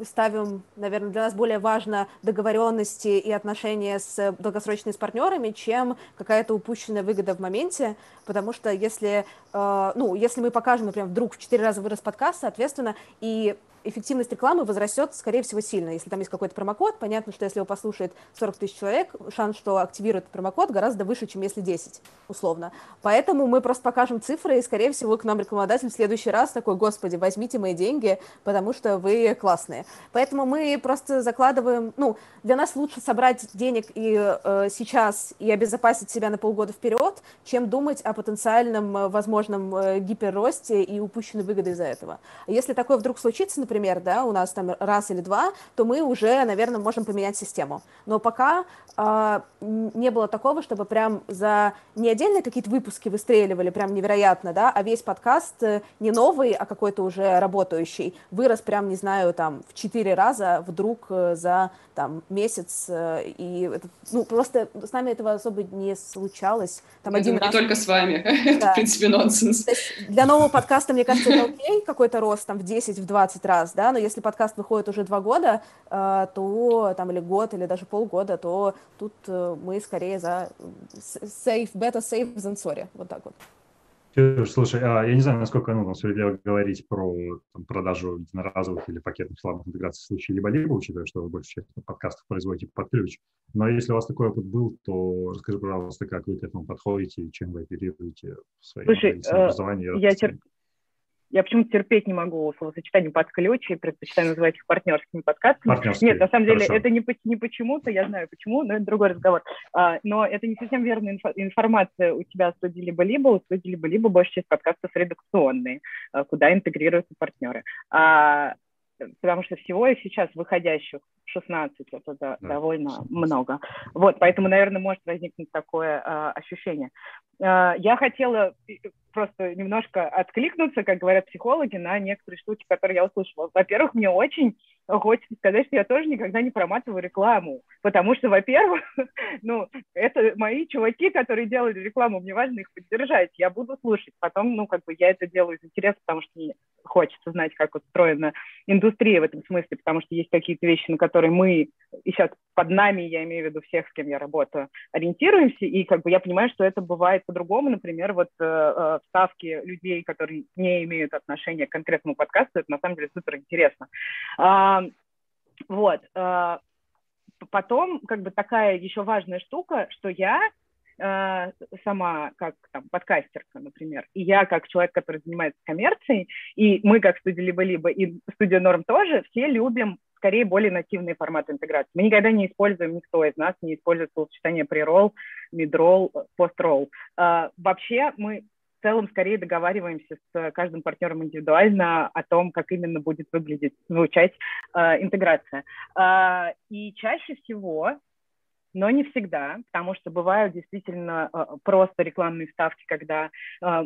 ставим, наверное, для нас более важно договоренности и отношения с долгосрочными с партнерами, чем какая-то упущенная выгода в моменте, потому что если, э, ну, если мы покажем, например, вдруг в 4 раза вырос подкаст, соответственно, и эффективность рекламы возрастет, скорее всего, сильно. Если там есть какой-то промокод, понятно, что если его послушает 40 тысяч человек, шанс, что активирует промокод, гораздо выше, чем если 10, условно. Поэтому мы просто покажем цифры, и, скорее всего, к нам рекламодатель в следующий раз такой, господи, возьмите мои деньги, потому что вы классные. Поэтому мы просто закладываем, ну, для нас лучше собрать денег и э, сейчас и обезопасить себя на полгода вперед, чем думать о потенциальном э, возможном э, гиперросте и упущенной выгоды из-за этого. Если такое вдруг случится, например, например, да, у нас там раз или два, то мы уже, наверное, можем поменять систему. Но пока э, не было такого, чтобы прям за не отдельные какие-то выпуски выстреливали прям невероятно, да, а весь подкаст э, не новый, а какой-то уже работающий, вырос прям, не знаю, там в четыре раза вдруг э, за там месяц, э, и это, ну, просто с нами этого особо не случалось. Там Я один думаю, раз... не только с вами, <laughs> это, в принципе, нонсенс. Для нового подкаста, мне кажется, это окей, какой-то рост там в 10-20 раз, раз, да, но если подкаст выходит уже два года, э, то там или год, или даже полгода, то тут э, мы скорее за safe, better safe than sorry, вот так вот. Слушай, а я не знаю, насколько ну, справедливо говорить про там, продажу единоразовых или пакетных рекламных интеграций в случае либо-либо, учитывая, что вы большую часть подкастов производите под ключ. Но если у вас такой опыт был, то расскажи, пожалуйста, как вы к этому подходите и чем вы оперируете в своем Слушай, образовании. Я, тер... Я почему-то терпеть не могу словосочетание под ключ и предпочитаю называть их партнерскими подкастами. Партнерские. Нет, на самом деле Хорошо. это не, не почему-то, я знаю почему, но это другой разговор. А, но это не совсем верная инфо- информация. У тебя студии либо-либо, у студии либо-либо большая часть подкастов редакционные, а, куда интегрируются партнеры. А, потому что всего и сейчас выходящих 16, это да, да, довольно 16. много. Вот, поэтому, наверное, может возникнуть такое э, ощущение. Э, я хотела просто немножко откликнуться, как говорят психологи, на некоторые штуки, которые я услышала. Во-первых, мне очень хочется сказать, что я тоже никогда не проматываю рекламу, потому что, во-первых, <laughs> ну, это мои чуваки, которые делали рекламу, мне важно их поддержать, я буду слушать. Потом, ну, как бы я это делаю из интереса, потому что мне хочется знать, как устроена индустрия в этом смысле, потому что есть какие-то вещи, на которые мы, и сейчас под нами, я имею в виду всех, с кем я работаю, ориентируемся, и как бы я понимаю, что это бывает по-другому, например, вот э, э вставки людей, которые не имеют отношения к конкретному подкасту, это на самом деле супер интересно. А, вот. А, потом, как бы такая еще важная штука, что я э, сама как там, подкастерка, например, и я как человек, который занимается коммерцией, и мы как студия либо-либо, и студия Норм тоже, все любим скорее более нативные форматы интеграции. Мы никогда не используем, никто из нас не использует словосочетание mid-roll, post-roll. Э, вообще мы в целом скорее договариваемся с каждым партнером индивидуально о том, как именно будет выглядеть, звучать э, интеграция. Э, и чаще всего но не всегда, потому что бывают действительно э, просто рекламные вставки, когда э,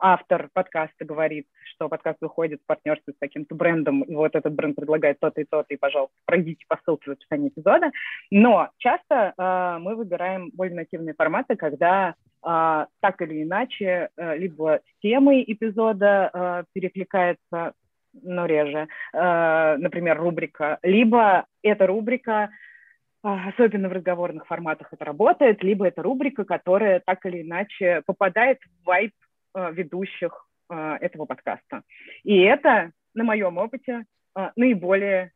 автор подкаста говорит, что подкаст выходит в партнерстве с каким-то брендом, и вот этот бренд предлагает то-то и то-то, и, пожалуйста, пройдите по ссылке в описании эпизода. Но часто э, мы выбираем более нативные форматы, когда так или иначе либо с темой эпизода перекликается но реже, например, рубрика, либо эта рубрика особенно в разговорных форматах это работает, либо это рубрика, которая так или иначе попадает в вайп а, ведущих а, этого подкаста. И это, на моем опыте, наиболее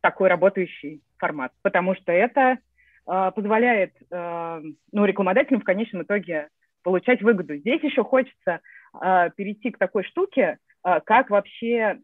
такой работающий формат, потому что это позволяет ну, рекламодателям в конечном итоге получать выгоду. Здесь еще хочется перейти к такой штуке, как вообще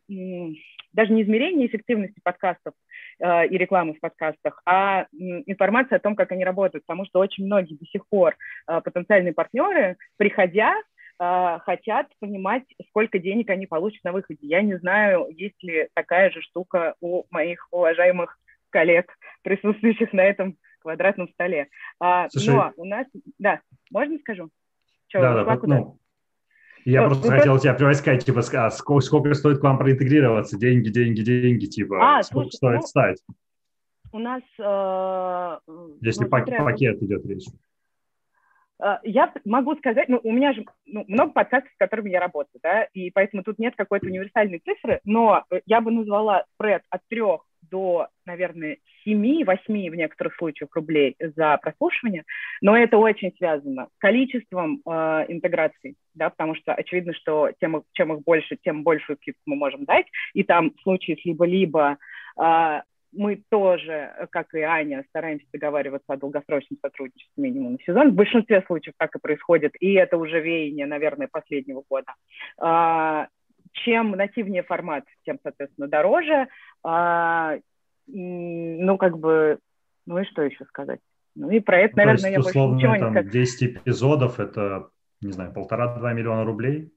даже не измерение эффективности подкастов и рекламы в подкастах, а информация о том, как они работают, потому что очень многие до сих пор э, потенциальные партнеры, приходя, э, хотят понимать, сколько денег они получат на выходе. Я не знаю, есть ли такая же штука у моих уважаемых коллег, присутствующих на этом квадратном столе. А, Слушай, но у нас, да, можно скажу? Что, да, да, ну, я просто ну, хотел тебя приводить, типа, а сколько, сколько стоит к вам проинтегрироваться? Деньги, деньги, деньги, типа, а, сколько слушай, стоит ну, стать? У нас... Э, Если ну, пак- пакет идет речь. Э, я могу сказать, ну, у меня же ну, много подкастов, с которыми я работаю, да, и поэтому тут нет какой-то универсальной цифры, но я бы назвала спред от трех до, наверное, 7-8 в некоторых случаях рублей за прослушивание, но это очень связано с количеством э, интеграций, да, потому что очевидно, что тем, чем их больше, тем большую скидку мы можем дать, и там в случае с либо-либо э, мы тоже, как и Аня, стараемся договариваться о долгосрочном сотрудничестве минимум на сезон. В большинстве случаев так и происходит, и это уже веяние, наверное, последнего года. Чем нативнее формат, тем, соответственно, дороже. А, ну, как бы, ну и что еще сказать? Ну и про это, ну, наверное, есть, я больше ничего там, не скажу. 10 эпизодов – это, не знаю, полтора-два миллиона рублей?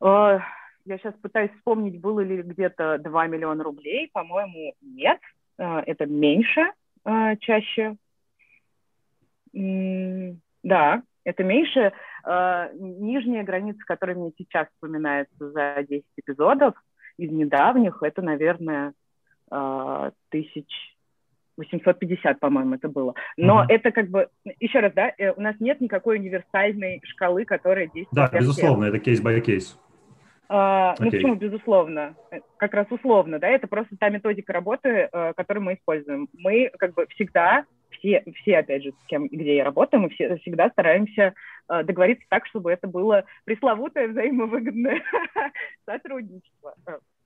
А, я сейчас пытаюсь вспомнить, было ли где-то 2 миллиона рублей. По-моему, нет. А, это меньше а, чаще. Да, это меньше. А, нижняя граница, которая мне сейчас вспоминается за 10 эпизодов из недавних, это, наверное, тысяч 850, по-моему, это было. Но mm-hmm. это как бы, еще раз, да, э, у нас нет никакой универсальной шкалы, которая действует. Да, безусловно, это case-by-case. Uh, okay. Ну почему, безусловно? Э, как раз условно, да, это просто та методика работы, uh, которую мы используем. Мы как бы всегда, все, все опять же, с кем где я работаю, мы все, всегда стараемся uh, договориться так, чтобы это было пресловутое взаимовыгодное <laughs> сотрудничество.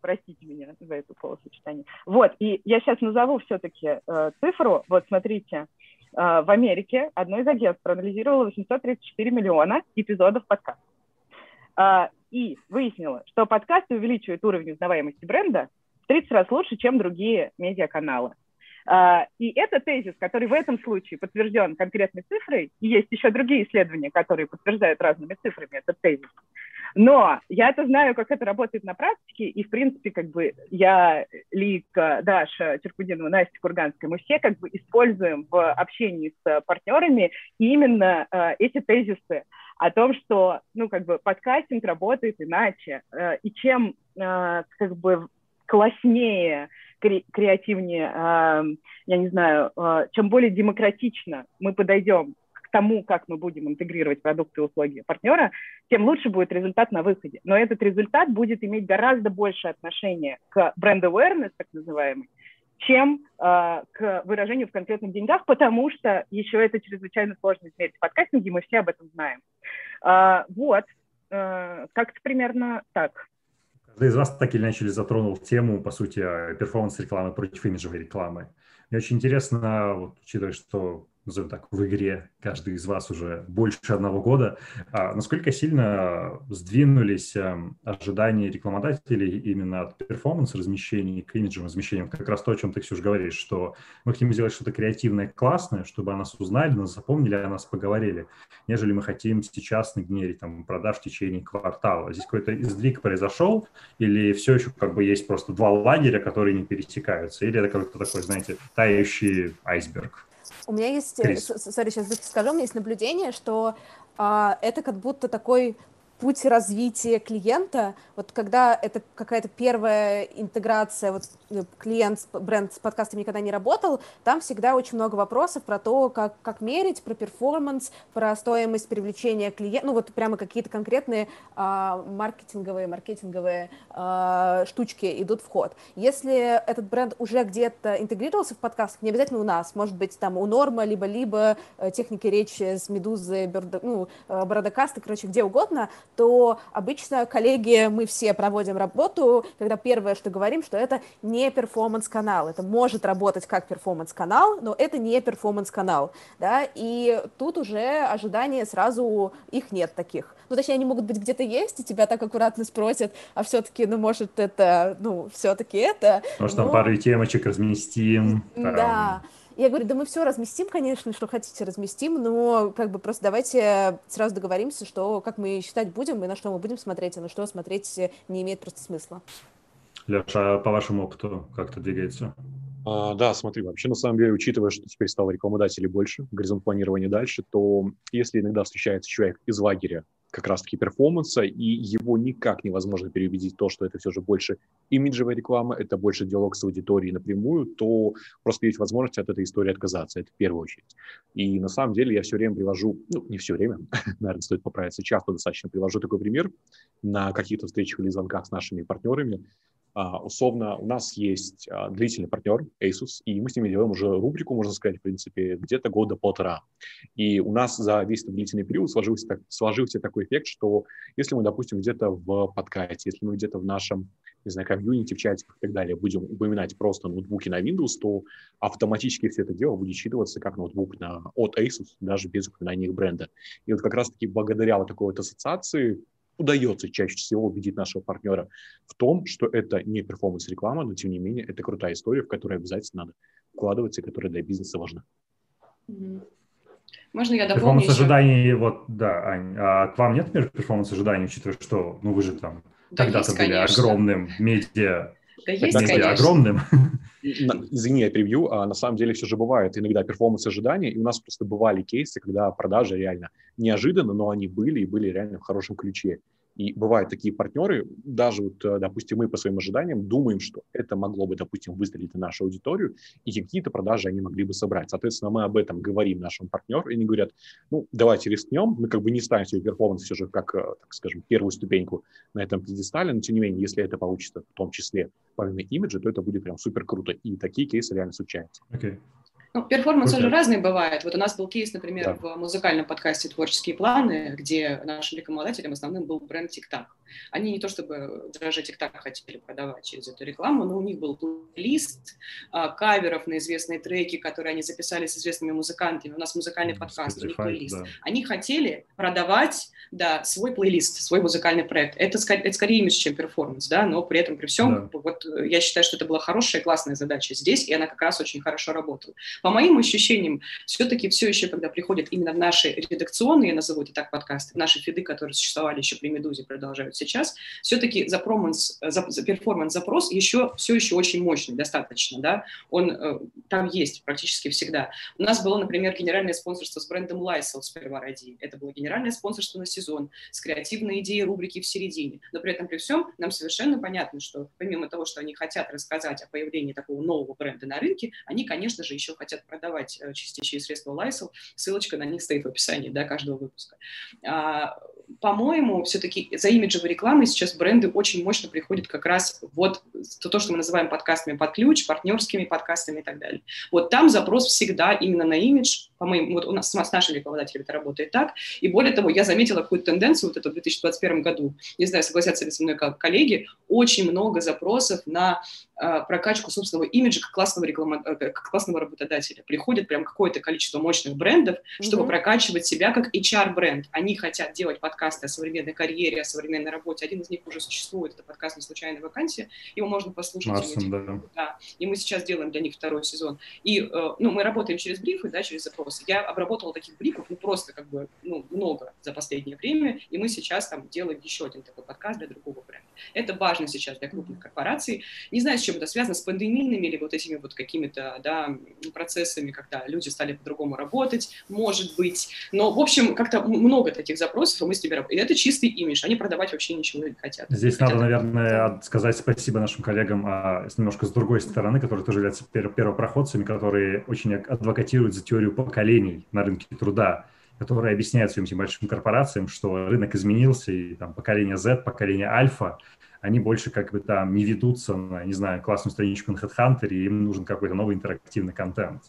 Простите меня за это словосочетание. Вот, и я сейчас назову все-таки цифру. Вот, смотрите, в Америке одно из агентств проанализировало 834 миллиона эпизодов подкаста и выяснила, что подкасты увеличивают уровень узнаваемости бренда в 30 раз лучше, чем другие медиаканалы. Uh, и это тезис, который в этом случае подтвержден конкретной цифрой, и есть еще другие исследования, которые подтверждают разными цифрами этот тезис. Но я это знаю, как это работает на практике, и, в принципе, как бы я, Лика, Даша Черкудинова, Настя Курганская, мы все как бы используем в общении с партнерами именно uh, эти тезисы о том, что, ну, как бы подкастинг работает иначе, э, и чем, э, как бы, класснее, кре креативнее, э, я не знаю, э, чем более демократично мы подойдем к тому, как мы будем интегрировать продукты и услуги партнера, тем лучше будет результат на выходе. Но этот результат будет иметь гораздо больше отношения к бренд awareness, так называемый, чем э, к выражению в конкретных деньгах, потому что еще это чрезвычайно сложно измерить в подкастинге, мы все об этом знаем. Э, вот, э, как-то примерно так. Каждый из вас так или иначе затронул тему, по сути, перформанс-рекламы против имиджевой рекламы. Мне очень интересно, вот, учитывая, что назовем так, в игре, каждый из вас уже больше одного года. А насколько сильно сдвинулись эм, ожидания рекламодателей именно от перформанс-размещений к имиджевым размещениям? Как раз то, о чем ты, Ксюш, говоришь, что мы хотим сделать что-то креативное, классное, чтобы о нас узнали, нас запомнили, о нас поговорили, нежели мы хотим сейчас нагенерить там, продаж в течение квартала. Здесь какой-то сдвиг произошел или все еще как бы есть просто два лагеря, которые не пересекаются? Или это какой-то такой, знаете, тающий айсберг? У меня есть, э, сори, сейчас скажу, у меня есть наблюдение, что а, это как будто такой путь развития клиента, вот когда это какая-то первая интеграция, вот э, клиент, бренд с подкастом никогда не работал, там всегда очень много вопросов про то, как, как мерить, про перформанс, про стоимость привлечения клиента, ну вот прямо какие-то конкретные а, маркетинговые, маркетинговые а, штучки идут в ход. Если этот бренд уже где-то интегрировался в подкаст, не обязательно у нас, может быть там у Норма, либо-либо э, техники речи с Медузы, Берда, ну, Бородокаста, короче, где угодно, то обычно, коллеги, мы все проводим работу, когда первое, что говорим, что это не перформанс-канал. Это может работать как перформанс-канал, но это не перформанс-канал. Да? И тут уже ожидания сразу, их нет таких. Ну, точнее, они могут быть где-то есть, и тебя так аккуратно спросят, а все-таки, ну, может, это, ну, все-таки это. Может, но... там пару темочек разместим. Да. Там я говорю, да мы все разместим, конечно, что хотите разместим, но как бы просто давайте сразу договоримся, что как мы считать будем и на что мы будем смотреть, а на что смотреть не имеет просто смысла. Леша, а по вашему опыту как это двигается? А, да, смотри, вообще на самом деле, учитывая, что теперь стало рекламодателей больше, горизонт планирования дальше, то если иногда встречается человек из лагеря, как раз-таки перформанса, и его никак невозможно переубедить то, что это все же больше имиджевая реклама, это больше диалог с аудиторией напрямую, то просто есть возможность от этой истории отказаться, это в первую очередь. И на самом деле я все время привожу, ну, не все время, <laughs> наверное, стоит поправиться, часто достаточно привожу такой пример на каких-то встречах или звонках с нашими партнерами, условно, у нас есть uh, длительный партнер Asus, и мы с ними делаем уже рубрику, можно сказать, в принципе, где-то года полтора. И у нас за весь этот длительный период сложился, так, сложился такой эффект, что если мы, допустим, где-то в подкасте, если мы где-то в нашем, не знаю, комьюнити, в чатиках и так далее будем упоминать просто ноутбуки на Windows, то автоматически все это дело будет считываться как ноутбук на, от Asus, даже без упоминания их бренда. И вот как раз-таки благодаря вот такой вот ассоциации удается чаще всего убедить нашего партнера в том, что это не перформанс-реклама, но тем не менее это крутая история, в которую обязательно надо вкладываться и которая для бизнеса важна. Можно я дополню Перформанс-ожиданий, вот, да, Ань, а к вам нет перформанс-ожиданий, учитывая, что, ну, вы же там да когда-то были конечно. огромным медиа да есть, конечно. огромным. <laughs> Извини, я перебью. А на самом деле все же бывает иногда перформанс-ожидания, и у нас просто бывали кейсы, когда продажи реально неожиданно, но они были и были реально в хорошем ключе. И бывают такие партнеры, даже вот, э, допустим, мы по своим ожиданиям думаем, что это могло бы, допустим, выстрелить на нашу аудиторию, и какие-то продажи они могли бы собрать. Соответственно, мы об этом говорим нашему партнеру, и они говорят, ну, давайте рискнем, мы как бы не ставим себе перформанс все же как, э, так скажем, первую ступеньку на этом пьедестале, но тем не менее, если это получится в том числе помимо имиджа, то это будет прям супер круто. И такие кейсы реально случаются. Okay. Ну, перформансы okay. же разные бывают. Вот у нас был кейс, например, да. в музыкальном подкасте «Творческие планы», где нашим рекламодателем основным был бренд TikTok. Они не то чтобы даже TikTok хотели продавать через эту рекламу, но у них был плейлист а, каверов на известные треки, которые они записали с известными музыкантами. У нас музыкальный подкаст, Spotify, у них плейлист. Да. Они хотели продавать да, свой плейлист, свой музыкальный проект. Это, это скорее имидж, чем перформанс, да, но при этом, при всем, да. вот я считаю, что это была хорошая, классная задача здесь, и она как раз очень хорошо работала. По моим ощущениям, все-таки все еще, когда приходят именно в наши редакционные, назову это так, подкасты, наши фиды, которые существовали еще при «Медузе», продолжают сейчас, все-таки за, за, за перформанс-запрос еще, все еще очень мощный, достаточно, да, он э, там есть практически всегда. У нас было, например, генеральное спонсорство с брендом Lysol сперва ради. Это было генеральное спонсорство на сезон с креативной идеей рубрики в середине. Но при этом, при всем, нам совершенно понятно, что помимо того, что они хотят рассказать о появлении такого нового бренда на рынке, они, конечно же, еще хотят продавать э, чистящие средства Lysol, ссылочка на них стоит в описании да, каждого выпуска. А, по-моему, все-таки за имиджевую рекламой сейчас бренды очень мощно приходят как раз вот то, что мы называем подкастами под ключ, партнерскими подкастами и так далее. Вот там запрос всегда именно на имидж, по-моему, вот у нас с нашими рекламодателями это работает так. И более того, я заметила какую-то тенденцию вот это в 2021 году, не знаю, согласятся ли со мной коллеги, очень много запросов на э, прокачку собственного имиджа как классного, реклама, э, как классного работодателя. Приходит прям какое-то количество мощных брендов, чтобы mm-hmm. прокачивать себя как HR-бренд. Они хотят делать подкасты о современной карьере, о современной работе. Один из них уже существует, это подкаст «Не случайная вакансия». Его можно послушать. Awesome, да. да. И мы сейчас делаем для них второй сезон. И э, ну, мы работаем через брифы, да, через запросы. Я обработала таких брифов, ну, просто как бы, ну, много за последнее время, и мы сейчас там делаем еще один такой подкаст для другого бренда. Это важно сейчас для крупных корпораций. Не знаю, с чем это связано, с пандемийными или вот этими вот какими-то, да, процессами, когда люди стали по-другому работать, может быть. Но, в общем, как-то много таких запросов, и мы с ними И это чистый имидж, они продавать вообще ничего не хотят. Здесь хотят. надо, наверное, сказать спасибо нашим коллегам а, немножко с другой стороны, которые тоже являются первопроходцами, которые очень адвокатируют за теорию поколений на рынке труда которые объясняют всем этим большим корпорациям, что рынок изменился, и там поколение Z, поколение Альфа, они больше как бы там не ведутся на, не знаю, классную страничку на HeadHunter, и им нужен какой-то новый интерактивный контент.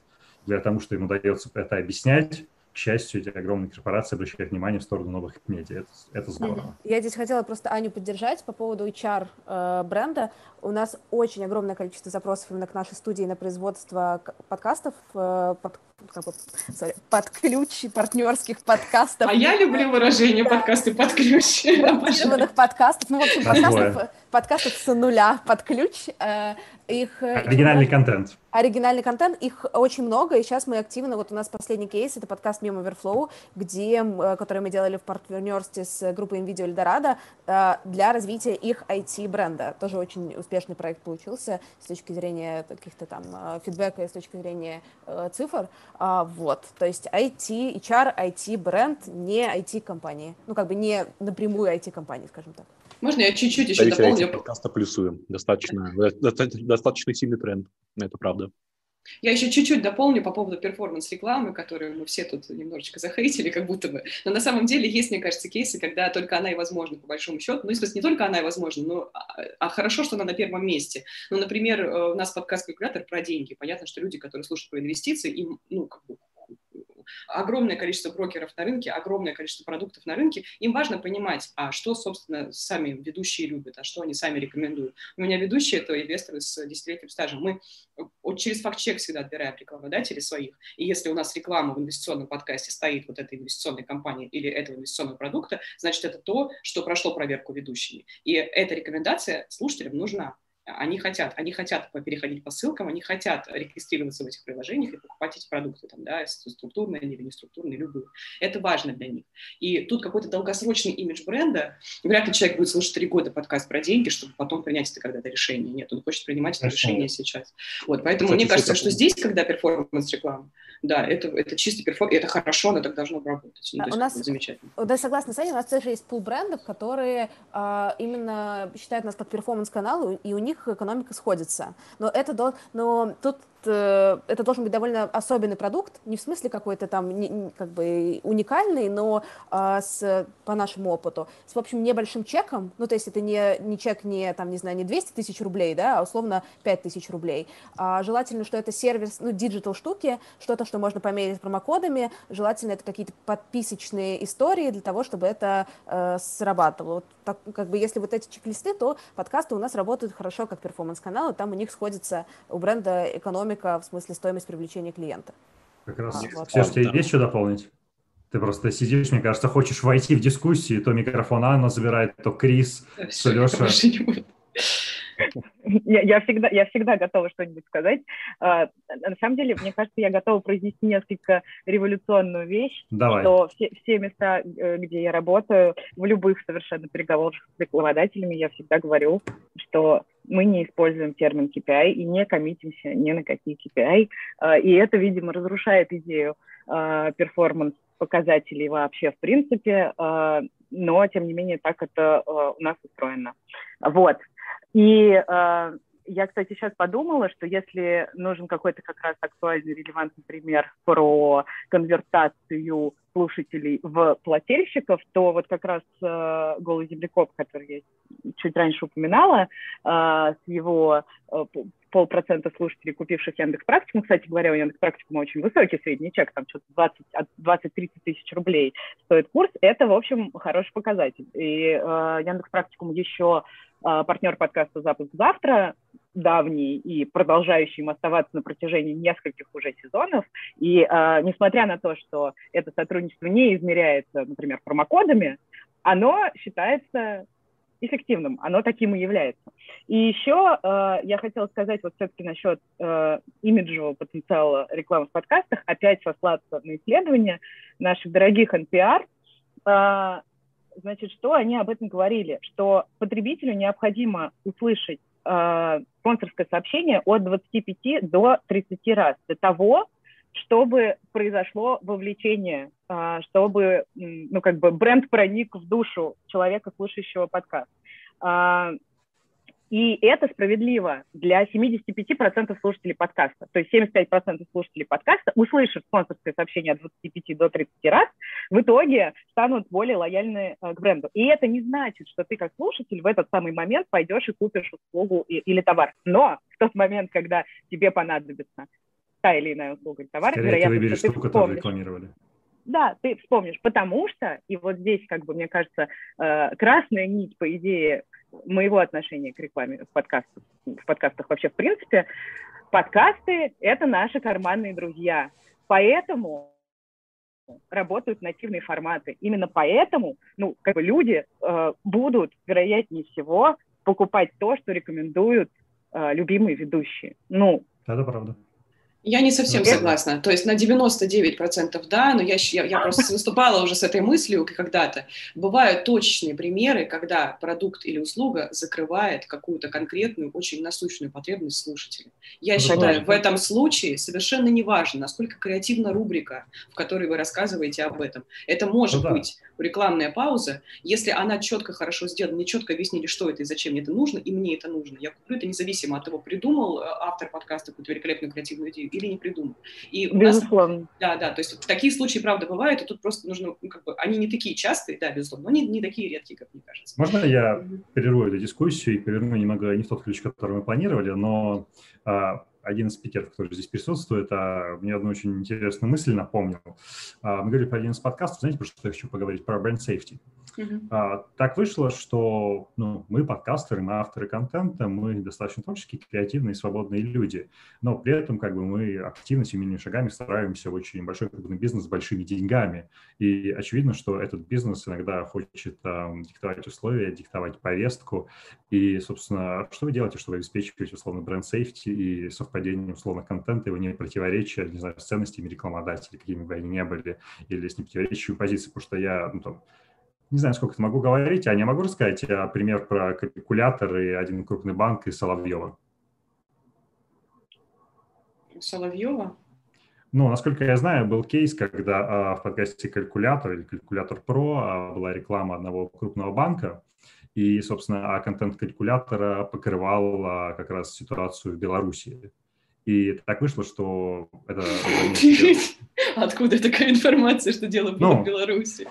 Для того, что им удается это объяснять, к счастью, эти огромные корпорации обращают внимание в сторону новых медиа. Это, это здорово. Я здесь хотела просто Аню поддержать по поводу HR э, бренда. У нас очень огромное количество запросов именно к нашей студии на производство подкастов, э, под, как бы, sorry, под ключ партнерских подкастов. А я люблю выражение подкасты под ключ. подкастов. Ну, в общем, подкастов, подкастов с нуля под ключ. Э, их, э, Оригинальный их, контент. Оригинальный контент, их очень много, и сейчас мы активно, вот у нас последний кейс, это подкаст Meme Overflow, где, э, который мы делали в партнерстве с группой NVIDIA Eldorado для развития их IT-бренда. Тоже очень успешный проект получился с точки зрения каких-то там фидбэка и с точки зрения цифр. А, вот, то есть IT, HR, IT-бренд, не IT-компании. Ну, как бы не напрямую IT-компании, скажем так. Можно я чуть-чуть еще дополню? подкаста плюсуем. Достаточно, достаточно, достаточно сильный тренд, это правда. Я еще чуть-чуть дополню по поводу перформанс-рекламы, которую мы все тут немножечко захейтили, как будто бы. Но на самом деле есть, мне кажется, кейсы, когда только она и возможна, по большому счету. Ну, смысле, не только она и возможна, но а, а хорошо, что она на первом месте. Ну, например, э, у нас подкаст «Калькулятор» про деньги. Понятно, что люди, которые слушают про инвестиции, им, ну, как бы огромное количество брокеров на рынке, огромное количество продуктов на рынке, им важно понимать, а что, собственно, сами ведущие любят, а что они сами рекомендуют. У меня ведущие – это инвесторы с десятилетним стажем. Мы вот через факт-чек всегда отбираем рекламодателей своих, и если у нас реклама в инвестиционном подкасте стоит вот этой инвестиционной компании или этого инвестиционного продукта, значит, это то, что прошло проверку ведущими. И эта рекомендация слушателям нужна. Они хотят, они хотят переходить по ссылкам, они хотят регистрироваться в этих приложениях и покупать эти продукты, там, да, структурные или неструктурные, любые. Это важно для них. И тут какой-то долгосрочный имидж бренда, вряд ли человек будет слушать три года подкаст про деньги, чтобы потом принять это когда-то решение. Нет, он хочет принимать это решение сейчас. Вот, поэтому Кстати, мне кажется, что здесь, когда перформанс-реклама, да, это, это чистый перформанс, это хорошо, но так должно работать. Ну, у нас, замечательно. Да, согласна с вами, у нас тоже есть пул брендов, которые а, именно считают нас как перформанс-канал, и у них экономика сходится. Но это, но тут Э, это должен быть довольно особенный продукт, не в смысле какой-то там не, как бы уникальный, но а, с, по нашему опыту, с, в общем, небольшим чеком, ну, то есть это не, не чек не, там, не знаю, не 200 тысяч рублей, да, а условно 5 тысяч рублей. А, желательно, что это сервис, ну, digital штуки, что-то, что можно померить промокодами, желательно это какие-то подписочные истории для того, чтобы это э, срабатывало. Вот, так, как бы, если вот эти чек-листы, то подкасты у нас работают хорошо как перформанс-каналы, там у них сходится у бренда экономика экономика, в смысле стоимость привлечения клиента. Как раз, а, вот. Ксюш, тебе есть что дополнить? Ты просто сидишь, мне кажется, хочешь войти в дискуссию, то микрофон Анна забирает, то Крис, то Леша. Я, я, всегда, я всегда готова что-нибудь сказать. А, на самом деле, мне кажется, я готова произнести несколько революционную вещь, Давай. что все, все места, э, где я работаю, в любых совершенно переговорах с рекламодателями, я всегда говорю, что мы не используем термин KPI и не коммитимся ни на какие KPI. А, и это, видимо, разрушает идею а, перформанс показателей вообще в принципе, а, но, тем не менее, так это у нас устроено. Вот. И я, кстати, сейчас подумала, что если нужен какой-то как раз актуальный, релевантный пример про конвертацию слушателей в плательщиков, то вот как раз э, «Голый землекоп», который я чуть раньше упоминала, э, с его э, полпроцента слушателей, купивших Яндекс Практикум. Кстати говоря, у Яндекс Практикума очень высокий средний чек, там что-то 20, от 20-30 тысяч рублей стоит курс. Это, в общем, хороший показатель. И э, Яндекс Практикум еще э, партнер подкаста «Запуск завтра», давний и продолжающий им оставаться на протяжении нескольких уже сезонов. И э, несмотря на то, что это сотрудничество не измеряется, например, промокодами, оно считается эффективным, оно таким и является. И еще э, я хотела сказать вот все-таки насчет э, имиджевого потенциала рекламы в подкастах, опять сослаться на исследования наших дорогих NPR. Э, значит, что они об этом говорили? Что потребителю необходимо услышать э, спонсорское сообщение от 25 до 30 раз для того, чтобы произошло вовлечение, а, чтобы, ну, как бы бренд проник в душу человека, слушающего подкаст. А, и это справедливо для 75% слушателей подкаста. То есть 75% слушателей подкаста, услышав спонсорское сообщение от 25 до 30 раз, в итоге станут более лояльны э, к бренду. И это не значит, что ты как слушатель в этот самый момент пойдешь и купишь услугу или товар. Но в тот момент, когда тебе понадобится та или иная услуга или товар, Скорее вероятно, ты выберешь что ту, которую рекламировали. Да, ты вспомнишь, потому что, и вот здесь, как бы, мне кажется, э, красная нить, по идее, моего отношения к рекламе в подкастах, в подкастах вообще в принципе, подкасты — это наши карманные друзья. Поэтому работают нативные форматы. Именно поэтому ну, как бы люди э, будут, вероятнее всего, покупать то, что рекомендуют э, любимые ведущие. Ну, это правда. Я не совсем okay. согласна. То есть на 99% да, но я, я, я просто выступала уже с этой мыслью когда-то. Бывают точечные примеры, когда продукт или услуга закрывает какую-то конкретную, очень насущную потребность слушателя. Я Это считаю, важно. в этом случае совершенно не важно, насколько креативна рубрика, в которой вы рассказываете об этом. Это может ну, быть рекламная пауза, если она четко, хорошо сделана, мне четко объяснили, что это и зачем мне это нужно, и мне это нужно. Я куплю это независимо от того, придумал э, автор подкаста какую-то великолепную креативную идею или не придумал. И у безусловно. Нас, да, да, то есть такие случаи, правда, бывают, и тут просто нужно, ну, как бы, они не такие частые, да, безусловно, но они не такие редкие, как мне кажется. Можно я перерву эту дискуссию и поверну немного не в тот ключ, который мы планировали, но а, один из спикеров, который здесь присутствует, а, мне одну очень интересную мысль напомнил. А, мы говорили про один из подкастов, знаете, про что я хочу поговорить? Про бренд safety. Uh-huh. А, так вышло, что ну, мы подкастеры, мы авторы контента, мы достаточно творческие, креативные, свободные люди, но при этом как бы мы активно семейными шагами стараемся в очень большой крупный бизнес с большими деньгами. И очевидно, что этот бизнес иногда хочет а, диктовать условия, диктовать повестку. И, собственно, что вы делаете, чтобы обеспечивать условно бренд safety и совпадение условно контента, его не противоречия, не знаю, с ценностями рекламодателей, какими бы они ни были, или с непротиворечивой позицией, потому что я, ну, там, не знаю, сколько это могу говорить, а не могу рассказать а, пример про калькулятор и один крупный банк и Соловьева. Соловьева? Ну, насколько я знаю, был кейс, когда а, в подкасте «Калькулятор» или «Калькулятор Про» а, была реклама одного крупного банка, и, собственно, а контент калькулятора покрывал а, как раз ситуацию в Беларуси. И так вышло, что это... <laughs> Откуда такая информация, что дело было ну, в Беларуси?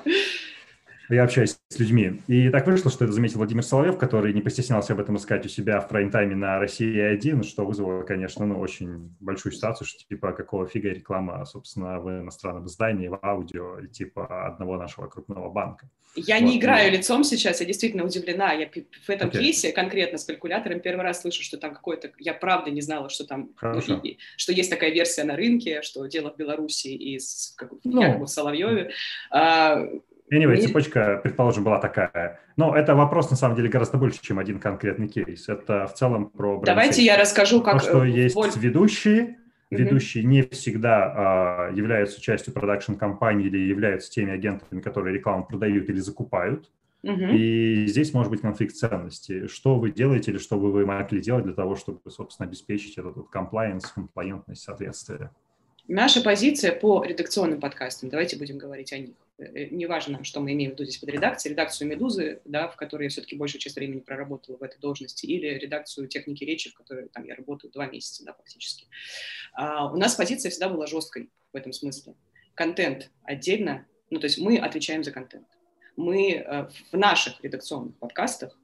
Я общаюсь с людьми. И так вышло, что это заметил Владимир Соловьев, который не постеснялся об этом искать у себя в прайм-тайме на России-1, что вызвало, конечно, ну, очень большую ситуацию, что типа какого фига реклама, собственно, в иностранном издании, в аудио, типа одного нашего крупного банка. Я вот. не играю лицом сейчас, я действительно удивлена. Я в этом okay. кейсе конкретно с калькулятором первый раз слышу, что там какой-то... Я правда не знала, что там... Ну, что есть такая версия на рынке, что дело в Беларуси и с, как, ну, в Соловьеве. А, Anyway, цепочка, предположим, была такая. Но это вопрос, на самом деле, гораздо больше, чем один конкретный кейс. Это в целом про... Давайте я расскажу, как... То, что э, есть Воль... ведущие, ведущие mm-hmm. не всегда uh, являются частью продакшн-компании или являются теми агентами, которые рекламу продают или закупают. Mm-hmm. И здесь может быть конфликт ценностей. Что вы делаете или что бы вы могли делать для того, чтобы, собственно, обеспечить этот compliance, комплаентность, соответствие? Наша позиция по редакционным подкастам, давайте будем говорить о них. Э, э, неважно, что мы имеем в виду здесь под редакцией, редакцию «Медузы», да, в которой я все-таки большую часть времени проработала в этой должности, или редакцию техники речи, в которой там, я работаю два месяца да, фактически. А, у нас позиция всегда была жесткой в этом смысле. Контент отдельно, ну то есть мы отвечаем за контент. Мы э, в наших редакционных подкастах,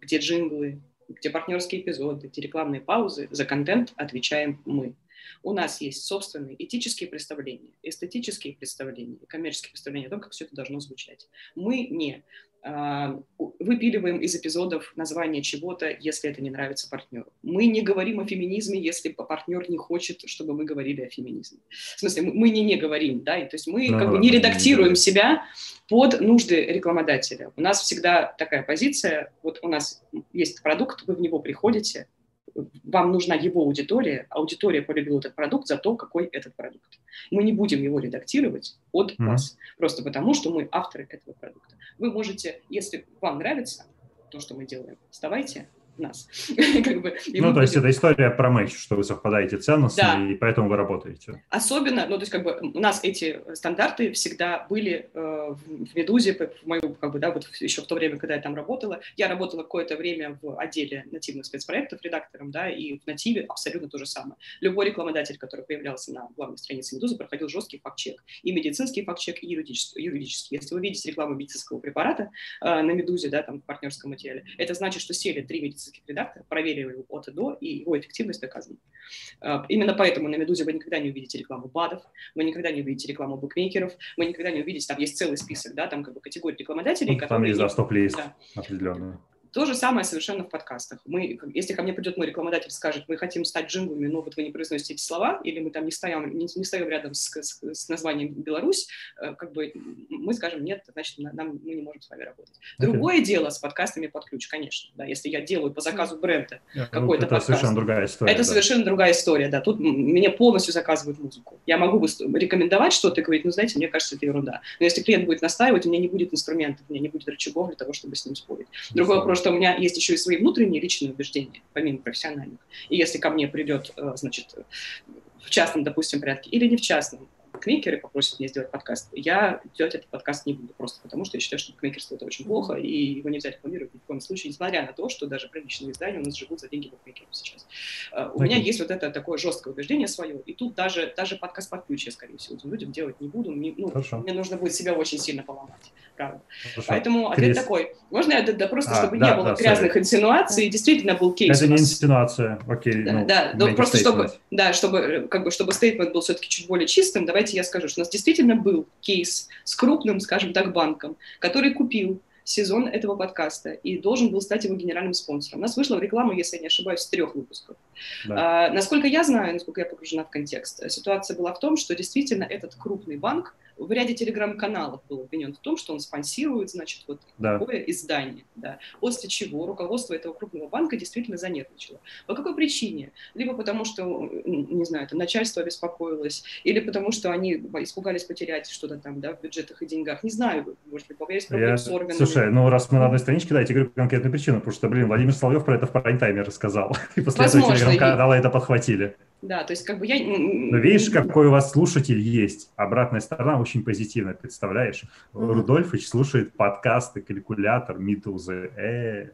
где джинглы, где партнерские эпизоды, где рекламные паузы, за контент отвечаем мы. У нас есть собственные этические представления, эстетические представления, коммерческие представления о том, как все это должно звучать. Мы не а, выпиливаем из эпизодов название чего-то, если это не нравится партнеру. Мы не говорим о феминизме, если партнер не хочет, чтобы мы говорили о феминизме. В смысле, мы не не говорим, да, и, то есть мы да, как бы не редактируем себя под нужды рекламодателя. У нас всегда такая позиция, вот у нас есть продукт, вы в него приходите, вам нужна его аудитория, аудитория полюбила этот продукт за то, какой этот продукт. Мы не будем его редактировать от mm-hmm. вас, просто потому что мы авторы этого продукта. Вы можете, если вам нравится то, что мы делаем, вставайте, нас. <laughs> как бы, ну, то будем... есть это история про матч, что вы совпадаете ценностно, да. и поэтому вы работаете. Особенно, ну, то есть как бы у нас эти стандарты всегда были э, в «Медузе», в мою, как бы, да, вот еще в то время, когда я там работала. Я работала какое-то время в отделе нативных спецпроектов редактором, да, и в нативе абсолютно то же самое. Любой рекламодатель, который появлялся на главной странице «Медузы», проходил жесткий факт-чек. И медицинский факт-чек, и юридический. юридический. Если вы видите рекламу медицинского препарата э, на «Медузе», да, там в партнерском материале, это значит, что сели три медицинских медицинских редакторов, проверили его от и до, и его эффективность доказана. А, именно поэтому на «Медузе» вы никогда не увидите рекламу БАДов, вы никогда не увидите рекламу букмекеров, вы никогда не увидите, там есть целый список, да, там как бы категории рекламодателей, ну, которые... Там есть, да, стоп-лист да. определенный. То же самое совершенно в подкастах. Мы, если ко мне придет мой рекламодатель, скажет, мы хотим стать джинглами, но вот вы не произносите эти слова, или мы там не стоим, не, не стоим рядом с, с, с названием Беларусь, э, как бы мы скажем, нет, значит, нам, мы не можем с вами работать. Okay. Другое дело с подкастами под ключ, конечно. Да, если я делаю по заказу бренда yeah, какой-то это подкаст. совершенно другая история. Это да. совершенно другая история, да. Тут мне полностью заказывают музыку. Я могу рекомендовать что-то и говорить, ну, знаете, мне кажется, это ерунда. Но если клиент будет настаивать, у меня не будет инструментов, у меня не будет рычагов для того, чтобы с ним спорить. Другой вопрос, что у меня есть еще и свои внутренние личные убеждения, помимо профессиональных. И если ко мне придет, э, значит, в частном, допустим, порядке или не в частном, букмекеры попросят меня сделать подкаст, я делать этот подкаст не буду, просто потому что я считаю, что букмекерство это очень плохо, и его нельзя рекламировать ни в коем случае, несмотря на то, что даже приличные издания у нас живут за деньги букмекеров сейчас. Uh, у меня есть вот это такое жесткое убеждение свое, и тут даже, даже подкаст под ключ я, скорее всего, этим людям делать не буду, мне, ну, мне нужно будет себя очень сильно поломать, правда. Хорошо. Поэтому ответ Крис. такой. Можно я да, просто, а, чтобы да, не было да, грязных sorry. инсинуаций, действительно был кейс. Это не инсинуация, окей. Да, ну, да, да просто чтобы, да, чтобы, как бы, чтобы стейтмент был все-таки чуть более чистым, давайте я скажу, что у нас действительно был кейс с крупным, скажем так, банком, который купил сезон этого подкаста и должен был стать его генеральным спонсором. У нас вышла в рекламу, если я не ошибаюсь, с трех выпусков. Да. А, насколько я знаю, насколько я погружена в контекст, ситуация была в том, что действительно этот крупный банк в ряде телеграм-каналов был обвинен в том, что он спонсирует, значит, вот да. такое издание. Да. После чего руководство этого крупного банка действительно занервничало. По какой причине? Либо потому, что, не знаю, это начальство обеспокоилось, или потому, что они испугались потерять что-то там, да, в бюджетах и деньгах. Не знаю, может быть, есть проблемы с органами. Слушай, ну раз мы на одной страничке, да, я тебе говорю конкретную причину, потому что, блин, Владимир Соловьев про это в прайм-тайме рассказал. <laughs> И после Возможно, этого телеграм-канала и... это подхватили. Да, то есть как бы я... Но видишь, какой у вас слушатель есть. Обратная сторона очень позитивная, представляешь? Mm-hmm. Рудольфович слушает подкасты «Калькулятор», «Медузы». Э-э.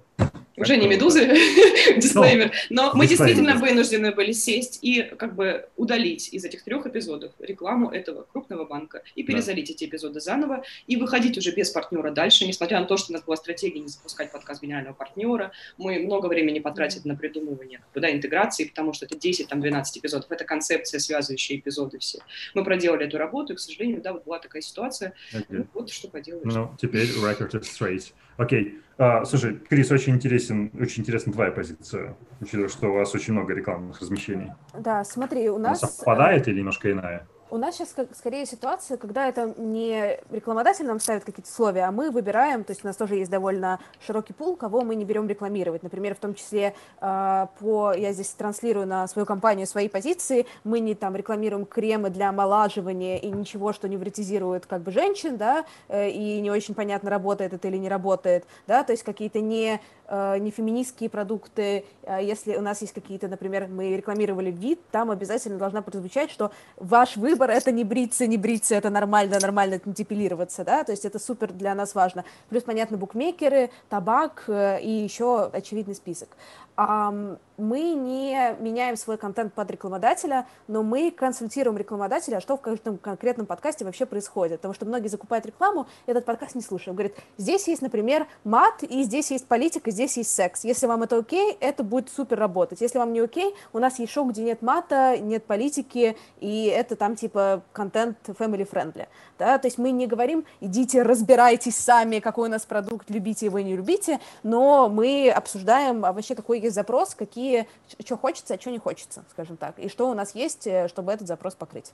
Уже не медузы, <laughs> дисклеймер. Но мы действительно вынуждены были сесть и как бы удалить из этих трех эпизодов рекламу этого крупного банка и перезалить эти эпизоды заново и выходить уже без партнера дальше, несмотря на то, что у нас была стратегия не запускать подкаст генерального партнера. Мы много времени потратили на придумывание да, интеграции, потому что это 10-12 эпизодов, это концепция, связывающая эпизоды все. Мы проделали эту работу, и, к сожалению, да, вот была такая ситуация. Ну, вот что поделаешь. Ну, теперь record is straight. Окей. Uh, слушай, Крис, очень интересен, очень интересна твоя позиция, учитывая, что у вас очень много рекламных размещений. Да, смотри, у нас... Она совпадает или немножко иная? У нас сейчас скорее ситуация, когда это не рекламодатель нам ставит какие-то условия, а мы выбираем, то есть у нас тоже есть довольно широкий пул, кого мы не берем рекламировать. Например, в том числе э, по, я здесь транслирую на свою компанию свои позиции, мы не там рекламируем кремы для омолаживания и ничего, что невротизирует как бы женщин, да, э, и не очень понятно, работает это или не работает, да, то есть какие-то не э, не феминистские продукты, э, если у нас есть какие-то, например, мы рекламировали вид, там обязательно должна прозвучать, что ваш выбор — это не бриться, не бриться, это нормально, нормально депилироваться, да, то есть это супер для нас важно. Плюс, понятно, букмекеры, табак э, и еще очевидный список мы не меняем свой контент под рекламодателя, но мы консультируем рекламодателя, а что в каждом конкретном подкасте вообще происходит. Потому что многие закупают рекламу, и этот подкаст не слушают. Говорит, здесь есть, например, мат, и здесь есть политика, здесь есть секс. Если вам это окей, это будет супер работать. Если вам не окей, у нас есть шоу, где нет мата, нет политики, и это там типа контент family friendly. Да? То есть мы не говорим, идите разбирайтесь сами, какой у нас продукт, любите его, не любите, но мы обсуждаем а вообще, какой есть запрос, какие, что хочется, а что не хочется, скажем так, и что у нас есть, э, чтобы этот запрос покрыть.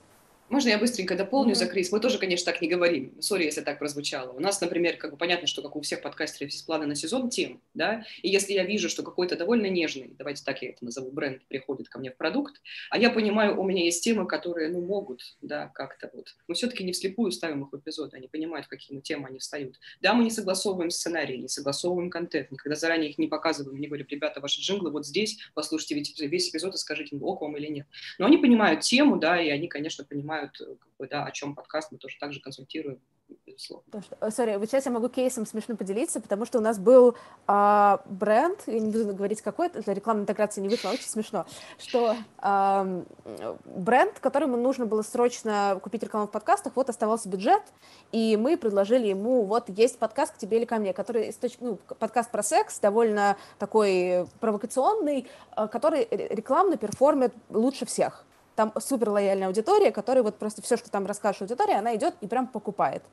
Можно я быстренько дополню mm-hmm. за Крис? Мы тоже, конечно, так не говорим. Сори, если так прозвучало. У нас, например, как бы понятно, что как у всех подкастеров есть планы на сезон тем, да, и если я вижу, что какой-то довольно нежный, давайте так я это назову, бренд приходит ко мне в продукт, а я понимаю, у меня есть темы, которые, ну, могут, да, как-то вот. Мы все-таки не вслепую ставим их в эпизод, они понимают, в какие темы они встают. Да, мы не согласовываем сценарий, не согласовываем контент, никогда заранее их не показываем, не говорим, ребята, ваши джинглы вот здесь, послушайте весь эпизод и скажите, ок вам или нет. Но они понимают тему, да, и они, конечно, понимают, понимают, э, как бы, да, о чем подкаст, мы тоже также консультируем безусловно. Sorry, вот сейчас я могу кейсом смешно поделиться, потому что у нас был а, бренд, я не буду говорить какой, это рекламная интеграция не вышла, очень смешно, что а, бренд, которому нужно было срочно купить рекламу в подкастах, вот оставался бюджет, и мы предложили ему, вот есть подкаст к тебе или ко мне, который, ну, подкаст про секс, довольно такой провокационный, а, который рекламно перформит лучше всех там супер лояльная аудитория, которая вот просто все, что там расскажешь аудитория, она идет и прям покупает.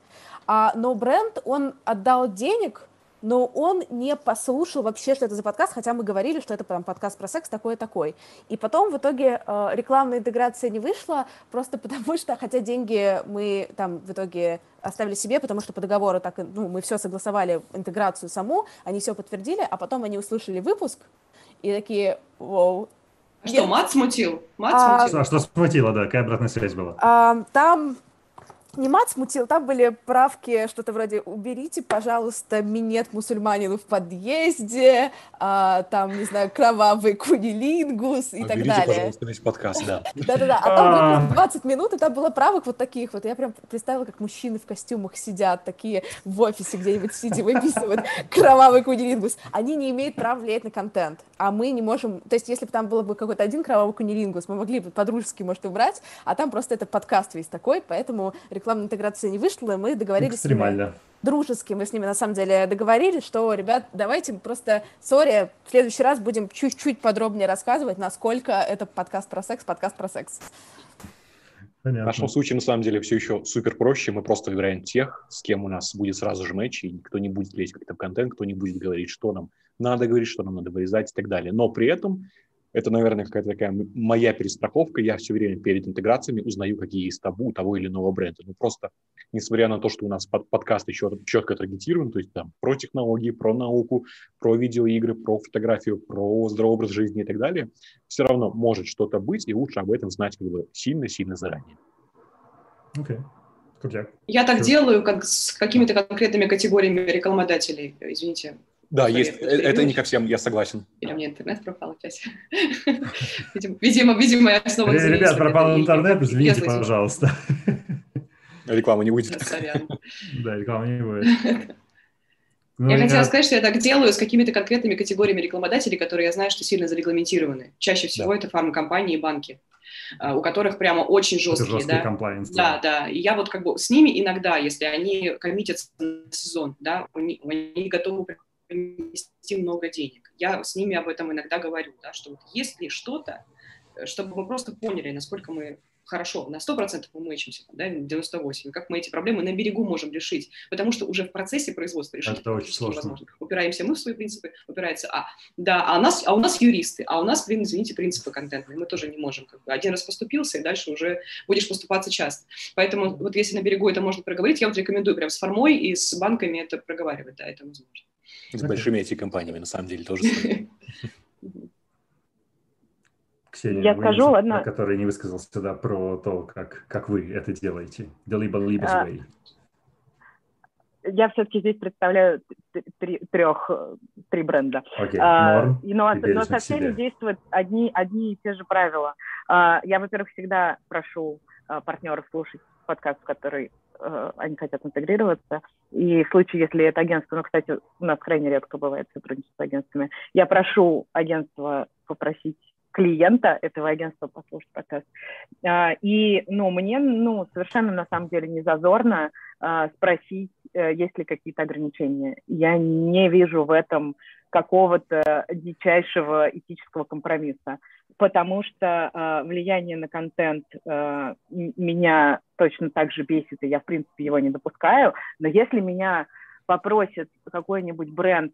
А, но бренд, он отдал денег, но он не послушал вообще, что это за подкаст, хотя мы говорили, что это прям подкаст про секс такой-такой. И потом в итоге э, рекламная интеграция не вышла, просто <laughs> потому что, хотя деньги мы там в итоге оставили себе, потому что по договору так, ну, мы все согласовали, интеграцию саму, они все подтвердили, а потом они услышали выпуск и такие, вау, что, мат смутил? Мат а, смутил? А, что смутило, да? Какая обратная связь была? А, там не мат смутил, там были правки, что-то вроде «уберите, пожалуйста, минет мусульманину в подъезде», а, там, не знаю, «кровавый кунилингус» и Уберите, так далее. пожалуйста, весь подкаст, да. Да-да-да, а там было 20 минут, и там было правок вот таких вот. Я прям представила, как мужчины в костюмах сидят, такие в офисе где-нибудь сидя, выписывают «кровавый кунилингус». Они не имеют права влиять на контент, а мы не можем... То есть, если бы там было бы какой-то один «кровавый кунилингус», мы могли бы по-дружески, может, убрать, а там просто этот подкаст весь такой, поэтому рекламная интеграция не вышла, мы договорились Экстремально. с ними дружески, мы с ними на самом деле договорились, что, ребят, давайте просто, сори, в следующий раз будем чуть-чуть подробнее рассказывать, насколько это подкаст про секс, подкаст про секс. Понятно. В нашем случае, на самом деле, все еще супер проще. Мы просто выбираем тех, с кем у нас будет сразу же матч, и никто не будет лезть как-то в контент, кто не будет говорить, что нам надо говорить, что нам надо вырезать и так далее. Но при этом это, наверное, какая-то такая моя перестраховка. Я все время перед интеграциями узнаю, какие есть табу того или иного бренда. Ну, просто, несмотря на то, что у нас под, подкаст еще четко таргетирован, то есть там про технологии, про науку, про видеоигры, про фотографию, про здоровый образ жизни и так далее, все равно может что-то быть, и лучше об этом знать как бы сильно-сильно заранее. Окей. Okay. Я так делаю, как с какими-то конкретными категориями рекламодателей. Извините, да, есть. Э, это не ко всем, я согласен. Или у меня интернет пропал <laughs> опять. Видимо, видимо, я снова... Ребят, пропал интернет, извините, пожалуйста. <laughs> Реклама не будет. Да, реклама не будет. <laughs> Ну, я хотела сказать, что я так делаю с какими-то конкретными категориями рекламодателей, которые я знаю, что сильно зарегламентированы. Чаще всего да. это фармкомпании и банки, а, у которых прямо очень жесткие. Это да? Да, да. И я вот как бы с ними иногда, если они коммитятся на сезон, да, они, они готовы принести много денег. Я с ними об этом иногда говорю, да, что вот если что-то, э, чтобы мы просто поняли, насколько мы хорошо, на 100% мы мычимся, да, 98%, как мы эти проблемы на берегу можем решить, потому что уже в процессе производства решить это очень сложно. невозможно. Упираемся мы в свои принципы, упирается А. Да, а у нас, а у нас юристы, а у нас, блин, извините, принципы контентные, мы тоже не можем. Как бы. Один раз поступился, и дальше уже будешь поступаться часто. Поэтому вот если на берегу это можно проговорить, я вот рекомендую прям с формой и с банками это проговаривать, да, это возможно. С большими IT-компаниями, на самом деле, тоже. <laughs> Ксения, я скажу, ладно. который не высказался да, про то, как, как вы это делаете. The Libel Libes а, Way. я все-таки здесь представляю три, трех, три бренда. Okay, а, но, но со всеми действуют одни, одни и те же правила. А, я, во-первых, всегда прошу а, партнеров слушать подкаст, который они хотят интегрироваться. И в случае, если это агентство, ну, кстати, у нас крайне редко бывает сотрудничество с агентствами, я прошу агентство попросить клиента этого агентства послушать подкаст. А, и, ну, мне, ну, совершенно на самом деле не зазорно а, спросить, э, есть ли какие-то ограничения. Я не вижу в этом какого-то дичайшего этического компромисса, потому что э, влияние на контент э, меня точно так же бесит, и я, в принципе, его не допускаю. Но если меня попросит какой-нибудь бренд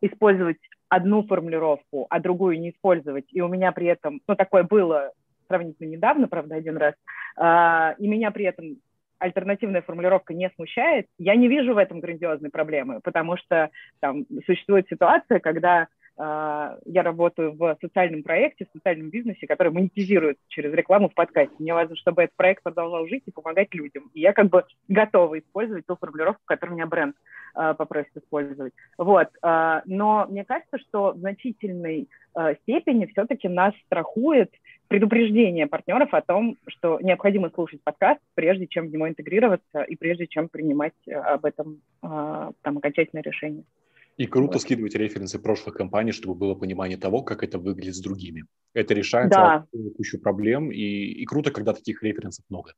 использовать одну формулировку, а другую не использовать, и у меня при этом, ну, такое было сравнительно недавно, правда, один раз, э, и меня при этом альтернативная формулировка не смущает, я не вижу в этом грандиозной проблемы, потому что там существует ситуация, когда а, я работаю в социальном проекте, в социальном бизнесе, который монетизирует через рекламу в подкасте. Мне важно, чтобы этот проект продолжал жить и помогать людям. И я как бы готова использовать ту формулировку, которую меня бренд э, попросит использовать. Вот. Э, но мне кажется, что в значительной э, степени все-таки нас страхует предупреждение партнеров о том, что необходимо слушать подкаст, прежде чем в него интегрироваться и прежде чем принимать об этом там окончательное решение. И круто вот. скидывать референсы прошлых компаний, чтобы было понимание того, как это выглядит с другими. Это решает да. кучу проблем, и, и круто, когда таких референсов много.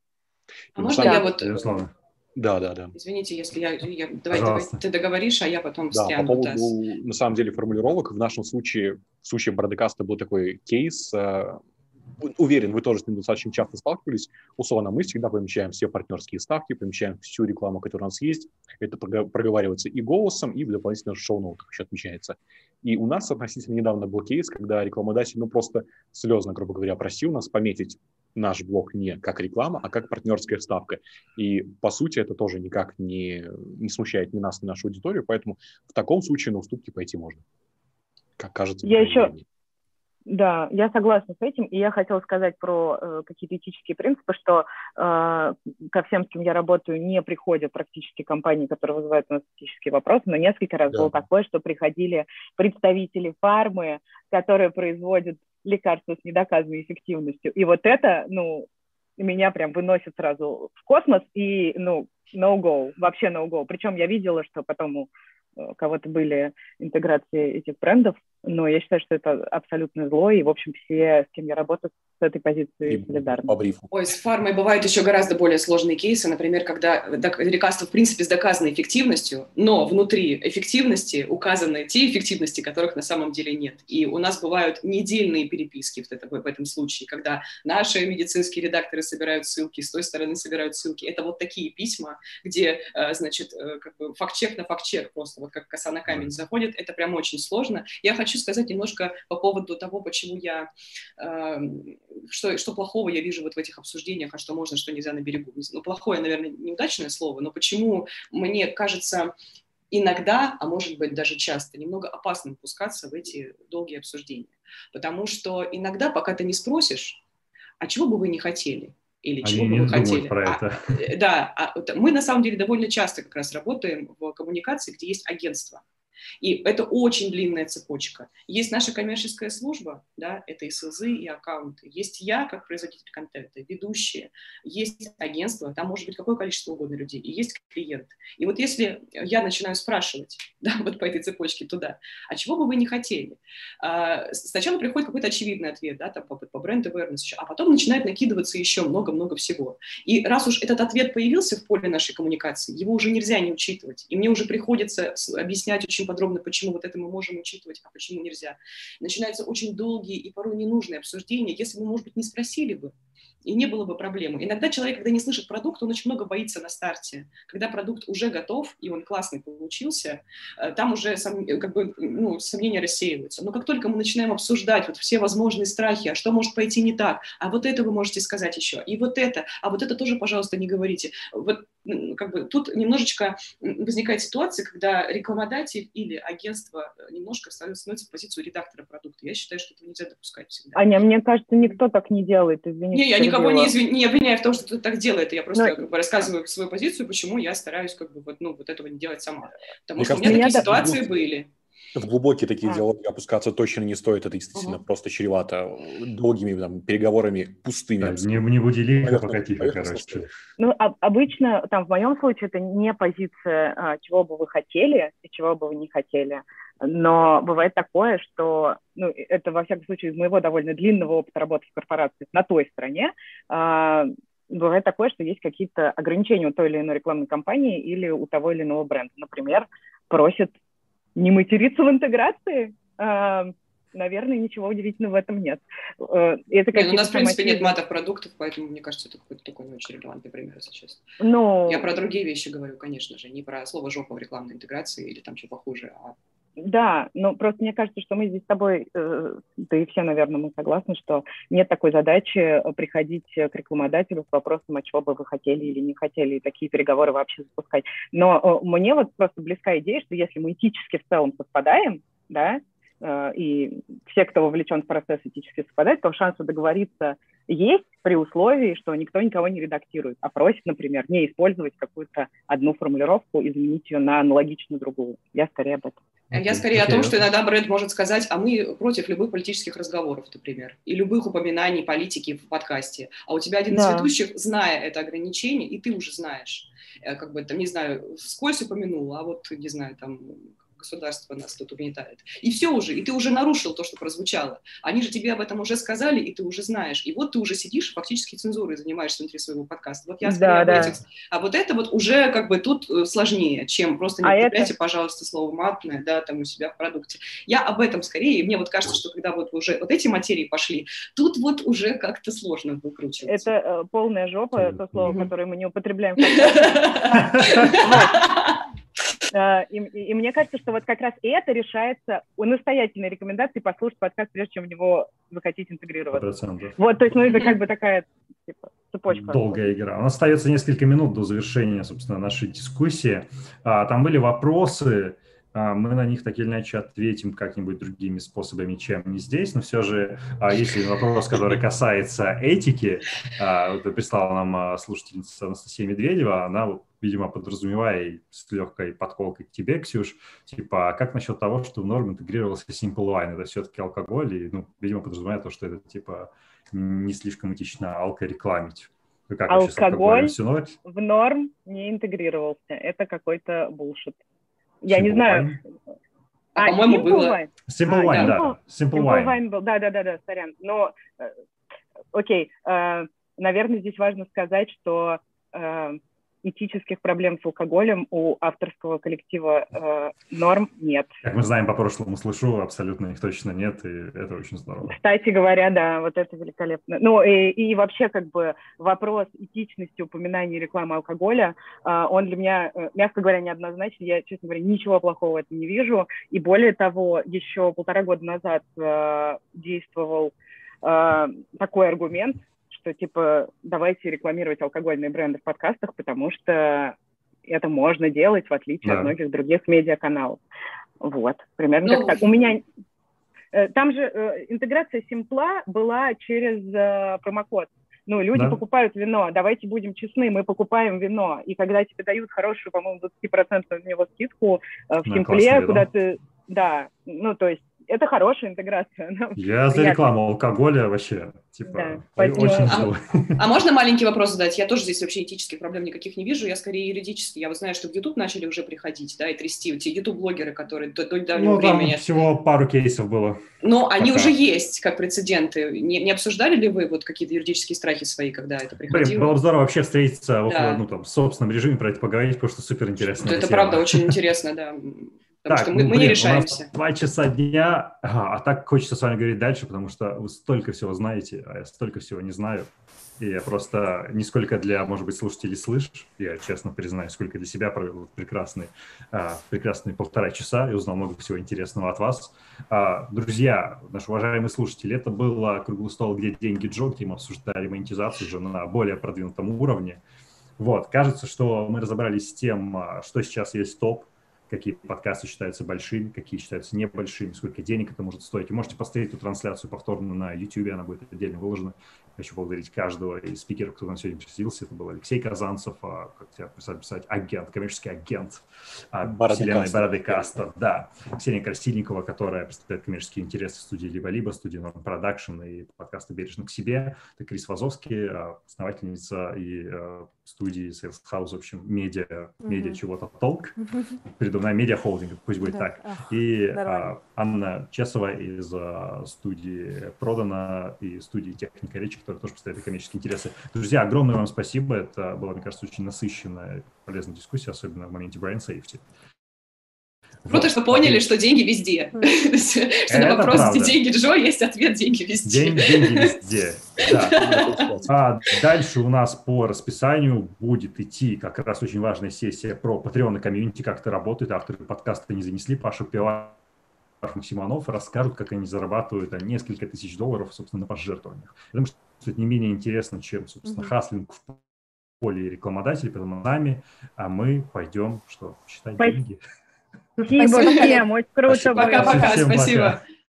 А можно я вот... Безусловно. Да, да, да. Извините, если я... я давай, давай, ты договоришь, а я потом да, встряну. по поводу, на самом деле, формулировок, в нашем случае, в случае Бродекаста был такой кейс, э, уверен, вы тоже с ним достаточно часто сталкивались. Условно, мы всегда помещаем все партнерские ставки, помещаем всю рекламу, которая у нас есть. Это проговаривается и голосом, и в дополнительных шоу-ноутах еще отмечается. И у нас относительно недавно был кейс, когда рекламодатель, ну, просто слезно, грубо говоря, просил нас пометить наш блог не как реклама, а как партнерская ставка. И, по сути, это тоже никак не, не смущает ни нас, ни нашу аудиторию, поэтому в таком случае на уступки пойти можно. Как кажется. Я еще, да, я согласна с этим, и я хотела сказать про э, какие-то этические принципы, что э, ко всем, с кем я работаю, не приходят практически компании, которые вызывают у нас этические вопросы, но несколько раз да. было такое, что приходили представители фармы, которые производят лекарства с недоказанной эффективностью, и вот это, ну, меня прям выносит сразу в космос, и, ну, no-go, вообще no-go. Причем я видела, что потом у э, кого-то были интеграции этих брендов, но я считаю, что это абсолютно зло, и, в общем, все, с кем я работаю, с этой позиции солидарны. По брифу. Ой, с фармой бывают еще гораздо более сложные кейсы, например, когда лекарство, в принципе, с доказанной эффективностью, но внутри эффективности указаны те эффективности, которых на самом деле нет. И у нас бывают недельные переписки в, это, в этом случае, когда наши медицинские редакторы собирают ссылки, с той стороны собирают ссылки. Это вот такие письма, где, э, значит, э, как бы факт-чек на факт-чек просто, вот как коса на камень заходит. Это прям очень сложно. Я хочу хочу сказать немножко по поводу того, почему я, э, что, что плохого я вижу вот в этих обсуждениях, а что можно, что нельзя на берегу. Ну, плохое, наверное, неудачное слово, но почему мне кажется иногда, а может быть даже часто, немного опасным пускаться в эти долгие обсуждения. Потому что иногда, пока ты не спросишь, а чего бы вы не хотели, или чего Они бы вы хотели. Про а, это. А, да, а, мы на самом деле довольно часто как раз работаем в коммуникации, где есть агентство. И это очень длинная цепочка. Есть наша коммерческая служба, да, это и СЛЗы, и аккаунты. Есть я, как производитель контента, ведущие. Есть агентство, там может быть какое количество угодно людей. И есть клиент. И вот если я начинаю спрашивать, <laughs> да, вот по этой цепочке туда, а чего бы вы не хотели? А, сначала приходит какой-то очевидный ответ, да, там по, по бренд awareness а потом начинает накидываться еще много-много всего. И раз уж этот ответ появился в поле нашей коммуникации, его уже нельзя не учитывать. И мне уже приходится объяснять очень подробно, почему вот это мы можем учитывать, а почему нельзя. Начинаются очень долгие и порой ненужные обсуждения, если мы, может быть, не спросили бы, и не было бы проблемы. Иногда человек, когда не слышит продукт, он очень много боится на старте. Когда продукт уже готов, и он классный получился, э, там уже сом, э, как бы, ну, сомнения рассеиваются. Но как только мы начинаем обсуждать вот все возможные страхи, а что может пойти не так, а вот это вы можете сказать еще, и вот это, а вот это тоже, пожалуйста, не говорите. Вот как бы тут немножечко возникает ситуация, когда рекламодатель или агентство э, немножко становится в позицию редактора продукта. Я считаю, что это нельзя допускать всегда. Аня, мне кажется, никто так не делает, извините. Не, я никого не, извин... не обвиняю в том, что кто так делает, я просто Но... как бы, рассказываю свою позицию, почему я стараюсь как бы вот, ну, вот этого не делать сама. Потому мне что кажется, у меня такие ситуации были в глубокие такие а. диалоги опускаться точно не стоит, это действительно угу. просто чревато долгими там, переговорами пустыми. Да, не, не буди лихо, пока тихо, короче. Ну, а, обычно, там, в моем случае, это не позиция, а, чего бы вы хотели и чего бы вы не хотели. Но бывает такое, что, ну, это, во всяком случае, из моего довольно длинного опыта работы в корпорации на той стороне, а, бывает такое, что есть какие-то ограничения у той или иной рекламной кампании или у того или иного бренда. Например, просят не материться в интеграции, а, наверное, ничего удивительного в этом нет. Э, это не, ну, у нас, в принципе, нет матов продуктов, поэтому, мне кажется, это какой-то такой не очень релевантный пример, если честно. Но... Я про другие вещи говорю, конечно же, не про слово «жопа» в рекламной интеграции или там что похуже, а да, но просто мне кажется, что мы здесь с тобой, э, да и все, наверное, мы согласны, что нет такой задачи э, приходить к рекламодателю с вопросом, а чего бы вы хотели или не хотели, и такие переговоры вообще запускать. Но э, мне вот просто близка идея, что если мы этически в целом совпадаем, да, и все, кто вовлечен в процесс, этически совпадает, то шансы договориться есть при условии, что никто никого не редактирует, а просит, например, не использовать какую-то одну формулировку, изменить ее на аналогичную другую. Я скорее об этом. Я скорее okay. о том, что иногда бренд может сказать, а мы против любых политических разговоров, например, и любых упоминаний политики в подкасте. А у тебя один да. из ведущих, зная это ограничение, и ты уже знаешь, э, как бы там, не знаю, вскользь упомянул, а вот, не знаю, там, государство нас тут угнетает. И все уже, и ты уже нарушил то, что прозвучало. Они же тебе об этом уже сказали, и ты уже знаешь. И вот ты уже сидишь, фактически цензурой занимаешься внутри своего подкаста. Вот я да, да. этих. А вот это вот уже как бы тут э, сложнее, чем просто не а употребляйте, это... пожалуйста, слово матное, да, там у себя в продукте. Я об этом скорее, и мне вот кажется, что когда вот уже вот эти материи пошли, тут вот уже как-то сложно выкручиваться. Это э, полная жопа, то слово, которое мы не употребляем. <laughs> Э, и, и, и мне кажется, что вот как раз это решается у настоятельной рекомендации послушать подкаст, прежде чем в него захотите интегрироваться. 100%. Вот, то есть, ну, это как бы такая типа, цепочка. Долгая игра. У нас остается несколько минут до завершения, собственно, нашей дискуссии. А, там были вопросы, мы на них так или иначе ответим как-нибудь другими способами, чем не здесь, но все же, а, если вопрос, который касается этики, а, вот прислала нам слушательница Анастасия Медведева, она, видимо, подразумевая с легкой подколкой к тебе, Ксюш, типа, как насчет того, что в норм интегрировался Simple Wine, это все-таки алкоголь, и, ну, видимо, подразумевает то, что это, типа, не слишком этично алкорекламить. Как алкоголь в норм не интегрировался. Это какой-то булшит. Я Simple не знаю. А, по-моему, Simple было... Wine. Simple а, Wine, да. Simple, Simple Wine. Wine был, да-да-да, сорян. Но, э, окей, э, наверное, здесь важно сказать, что э, этических проблем с алкоголем у авторского коллектива э, норм нет. Как мы знаем по прошлому слышу, абсолютно их точно нет, и это очень здорово. Кстати говоря, да, вот это великолепно. Ну и, и вообще как бы вопрос этичности упоминания рекламы алкоголя, э, он для меня, э, мягко говоря, неоднозначный. Я, честно говоря, ничего плохого в этом не вижу. И более того, еще полтора года назад э, действовал э, такой аргумент, что типа давайте рекламировать алкогольные бренды в подкастах, потому что это можно делать в отличие да. от многих других медиаканалов. Вот, примерно ну, как так. У меня э, там же э, интеграция Симпла была через э, промокод. Ну, люди да. покупают вино, давайте будем честны, мы покупаем вино. И когда тебе дают хорошую, по-моему, 20% на него скидку э, в да, Симпле, куда ты... Да, ну, то есть это хорошая интеграция. <laughs> Я за рекламу алкоголя вообще, типа, да, очень а, а можно <laughs> маленький вопрос задать? Я тоже здесь вообще этических проблем никаких не вижу, я скорее юридически. Я вот знаю, что в YouTube начали уже приходить, да, и трясти. Те YouTube-блогеры, которые до, до недавнего ну, времени... всего пару кейсов было. Но пока. они уже есть, как прецеденты. Не, не обсуждали ли вы вот какие-то юридические страхи свои, когда это приходило? Блин, было бы здорово вообще встретиться да. около, ну, там, в собственном режиме про это поговорить, потому что супер интересно. Это правда очень интересно, да. <laughs> Потому так, что мы, ну, мы не решаемся. два часа дня, ага, а так хочется с вами говорить дальше, потому что вы столько всего знаете, а я столько всего не знаю. И я просто не сколько для, может быть, слушателей слышь, я честно признаюсь, сколько для себя провел прекрасные, а, прекрасные полтора часа и узнал много всего интересного от вас. А, друзья, наши уважаемые слушатели, это был круглый стол, где деньги Джо, где мы обсуждали монетизацию уже на более продвинутом уровне. Вот, кажется, что мы разобрались с тем, а, что сейчас есть топ, какие подкасты считаются большими, какие считаются небольшими, сколько денег это может стоить. И можете посмотреть эту трансляцию повторно на YouTube, она будет отдельно выложена. Хочу поблагодарить каждого из спикеров, кто нам сегодня присоединился. Это был Алексей Казанцев, а, как тебя писать, писать, агент, коммерческий агент а, вселенной Бороды Каста. Да. Ксения Красильникова, которая представляет коммерческие интересы студии «Либо-либо», студии Norm Production и подкаста «Бережно к себе». Это Крис Вазовский, а, основательница и студии Sales House, в общем, медиа, медиа mm-hmm. чего-то толк, придумная медиа холдинг, пусть будет так. И Анна Чесова из студии Продана и студии Техника Речи, которые тоже представляют коммерческие интересы. Друзья, огромное вам спасибо. Это была, мне кажется, очень насыщенная, полезная дискуссия, особенно в моменте brain safety. Круто, вот. что поняли, что деньги везде. <laughs> Что на вопрос, где деньги Джо, есть ответ «деньги везде». Деньги везде, <laughs> А дальше у нас по расписанию будет идти как раз очень важная сессия про Patreon и комьюнити, как это работает. Авторы подкаста не занесли. Паша Пивар Симонов расскажут, как они зарабатывают несколько тысяч долларов, собственно, на пожертвованиях. Думаю, что это не менее интересно, чем, собственно, mm-hmm. хаслинг в поле рекламодателей, поэтому нами, а мы пойдем, что, считать деньги. Спасибо всем, очень круто. Пока-пока, спасибо.